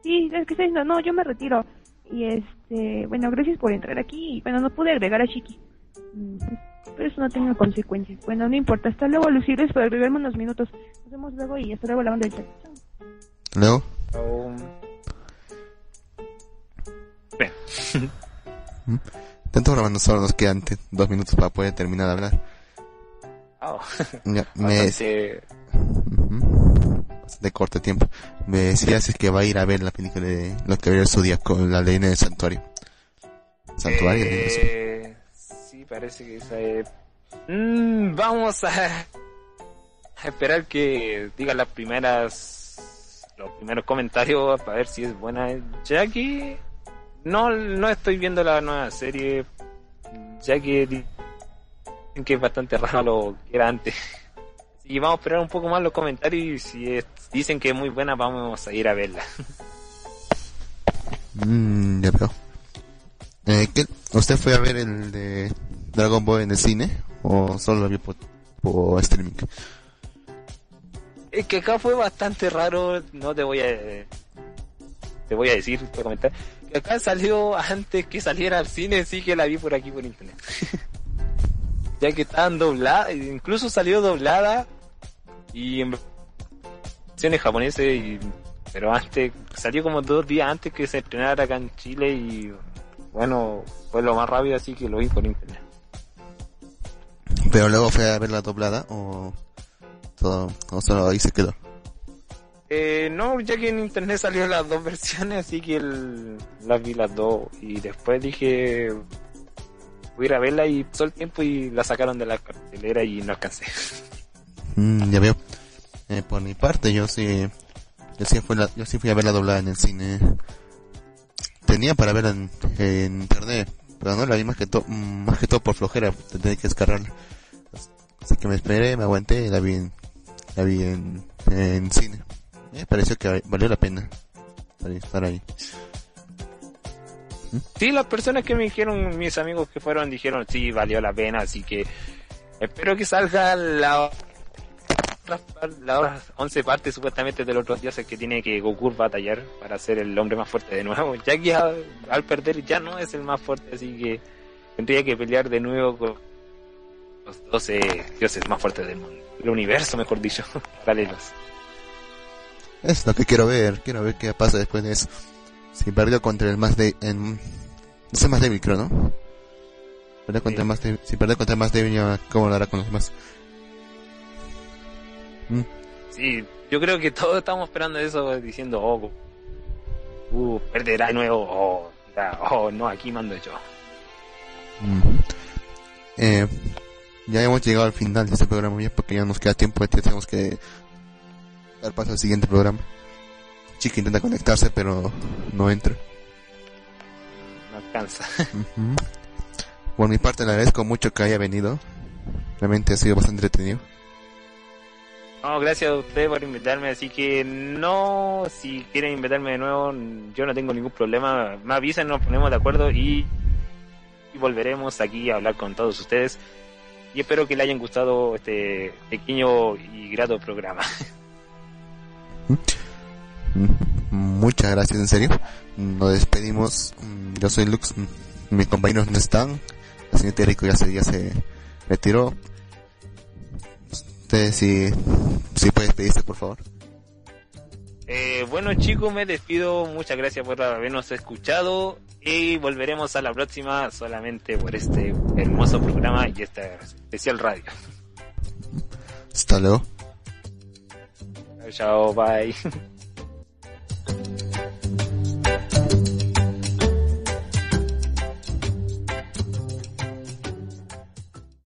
Sí, es que está diciendo, no, yo me retiro. Y este, bueno, gracias por entrar aquí. Y bueno, no pude agregar a Chiqui. Pero eso no tenga consecuencias. Bueno, no importa. Hasta luego, Luciles, por agregarme unos minutos. Nos vemos luego y hasta luego la onda del chat. Luego, Um, tanto grabando solo nos quedan dos minutos para poder terminar de hablar. Oh. Me, Bastante- de corto tiempo. Me decías es que va a ir a ver la película de Los Caballeros Zodíaco, la leyenda del santuario. Santuario. Eh, sí, parece que es... Mm, vamos a... a esperar que digan las primeras los primeros comentarios para ver si es buena ya que no no estoy viendo la nueva serie ya que que es bastante raro lo que era antes y vamos a esperar un poco más los comentarios y si dicen que es muy buena vamos a ir a verla Mm, ya veo. Eh, ¿qué? ¿Usted fue a ver el de Dragon Ball en el cine? ¿O solo lo vio por, por streaming? Es que acá fue bastante raro, no te voy a te voy a decir, te voy a comentar, que acá salió antes que saliera al cine, sí que la vi por aquí por internet. ya que estaban dobladas, incluso salió doblada y en versiones japonesas y pero antes salió como dos días antes que se estrenara acá en Chile y bueno, fue lo más rápido, así que lo vi por internet. Pero luego fue a ver la doblada o todo, o solo ahí se quedó. Eh, no, ya que en internet salieron las dos versiones, así que el- las vi las dos. Y después dije, voy a ir a verla y pasó el tiempo y la sacaron de la cartelera y no alcancé. Mm, ya veo. Eh, por mi parte, yo sí, yo sí fui, la- yo sí fui a ver la doblada en el cine. Tenía para verla en, en internet, pero no la vi más que todo, más que todo por flojera, tenía que descargarla. Así que me esperé, me aguanté la vi en, la vi en, en cine. Me pareció que valió la pena ahí- estar ahí. Sí, las personas que me dijeron, mis amigos que fueron, dijeron, sí, valió la pena, así que espero que salga la las otras 11 partes supuestamente de los otros dioses que tiene que Goku batallar para ser el hombre más fuerte de nuevo, ya que al perder ya no es el más fuerte, así que tendría que pelear de nuevo con los 12 dioses más fuertes del mundo, del universo, mejor dicho, paralelos. Es lo que quiero ver, quiero ver qué pasa después de eso. Si perdió contra el más de, en, es el más débil creo, ¿no? Perdió contra el más si perdió contra el más débil, ¿cómo lo hará con los demás? Mm. Sí, yo creo que todos estamos esperando eso, diciendo, oh, uh, perderá de nuevo, oh, oh, no, aquí mando yo. Eh, ya hemos llegado al final de este programa ya porque ya nos queda tiempo, ya tenemos que dar paso al siguiente programa. Chica intenta conectarse pero no entra. No alcanza. Por mi parte le agradezco mucho que haya venido. Realmente ha sido bastante entretenido. No, gracias a usted por invitarme, así que no, si quieren invitarme de nuevo, yo no tengo ningún problema, me avisen, nos ponemos de acuerdo y, y volveremos aquí a hablar con todos ustedes. Y espero que le hayan gustado este pequeño y grato programa. Mm, Muchas gracias, en serio. Nos despedimos. Mm, Yo soy Lux. Mm, Mis compañeros no están. El señor Rico ya se, ya se retiró. Usted si, si puede despedirse, por favor. Eh, bueno chicos, me despido, muchas gracias por habernos escuchado y volveremos a la próxima solamente por este hermoso programa y esta especial radio. Hasta luego. Chao, bye.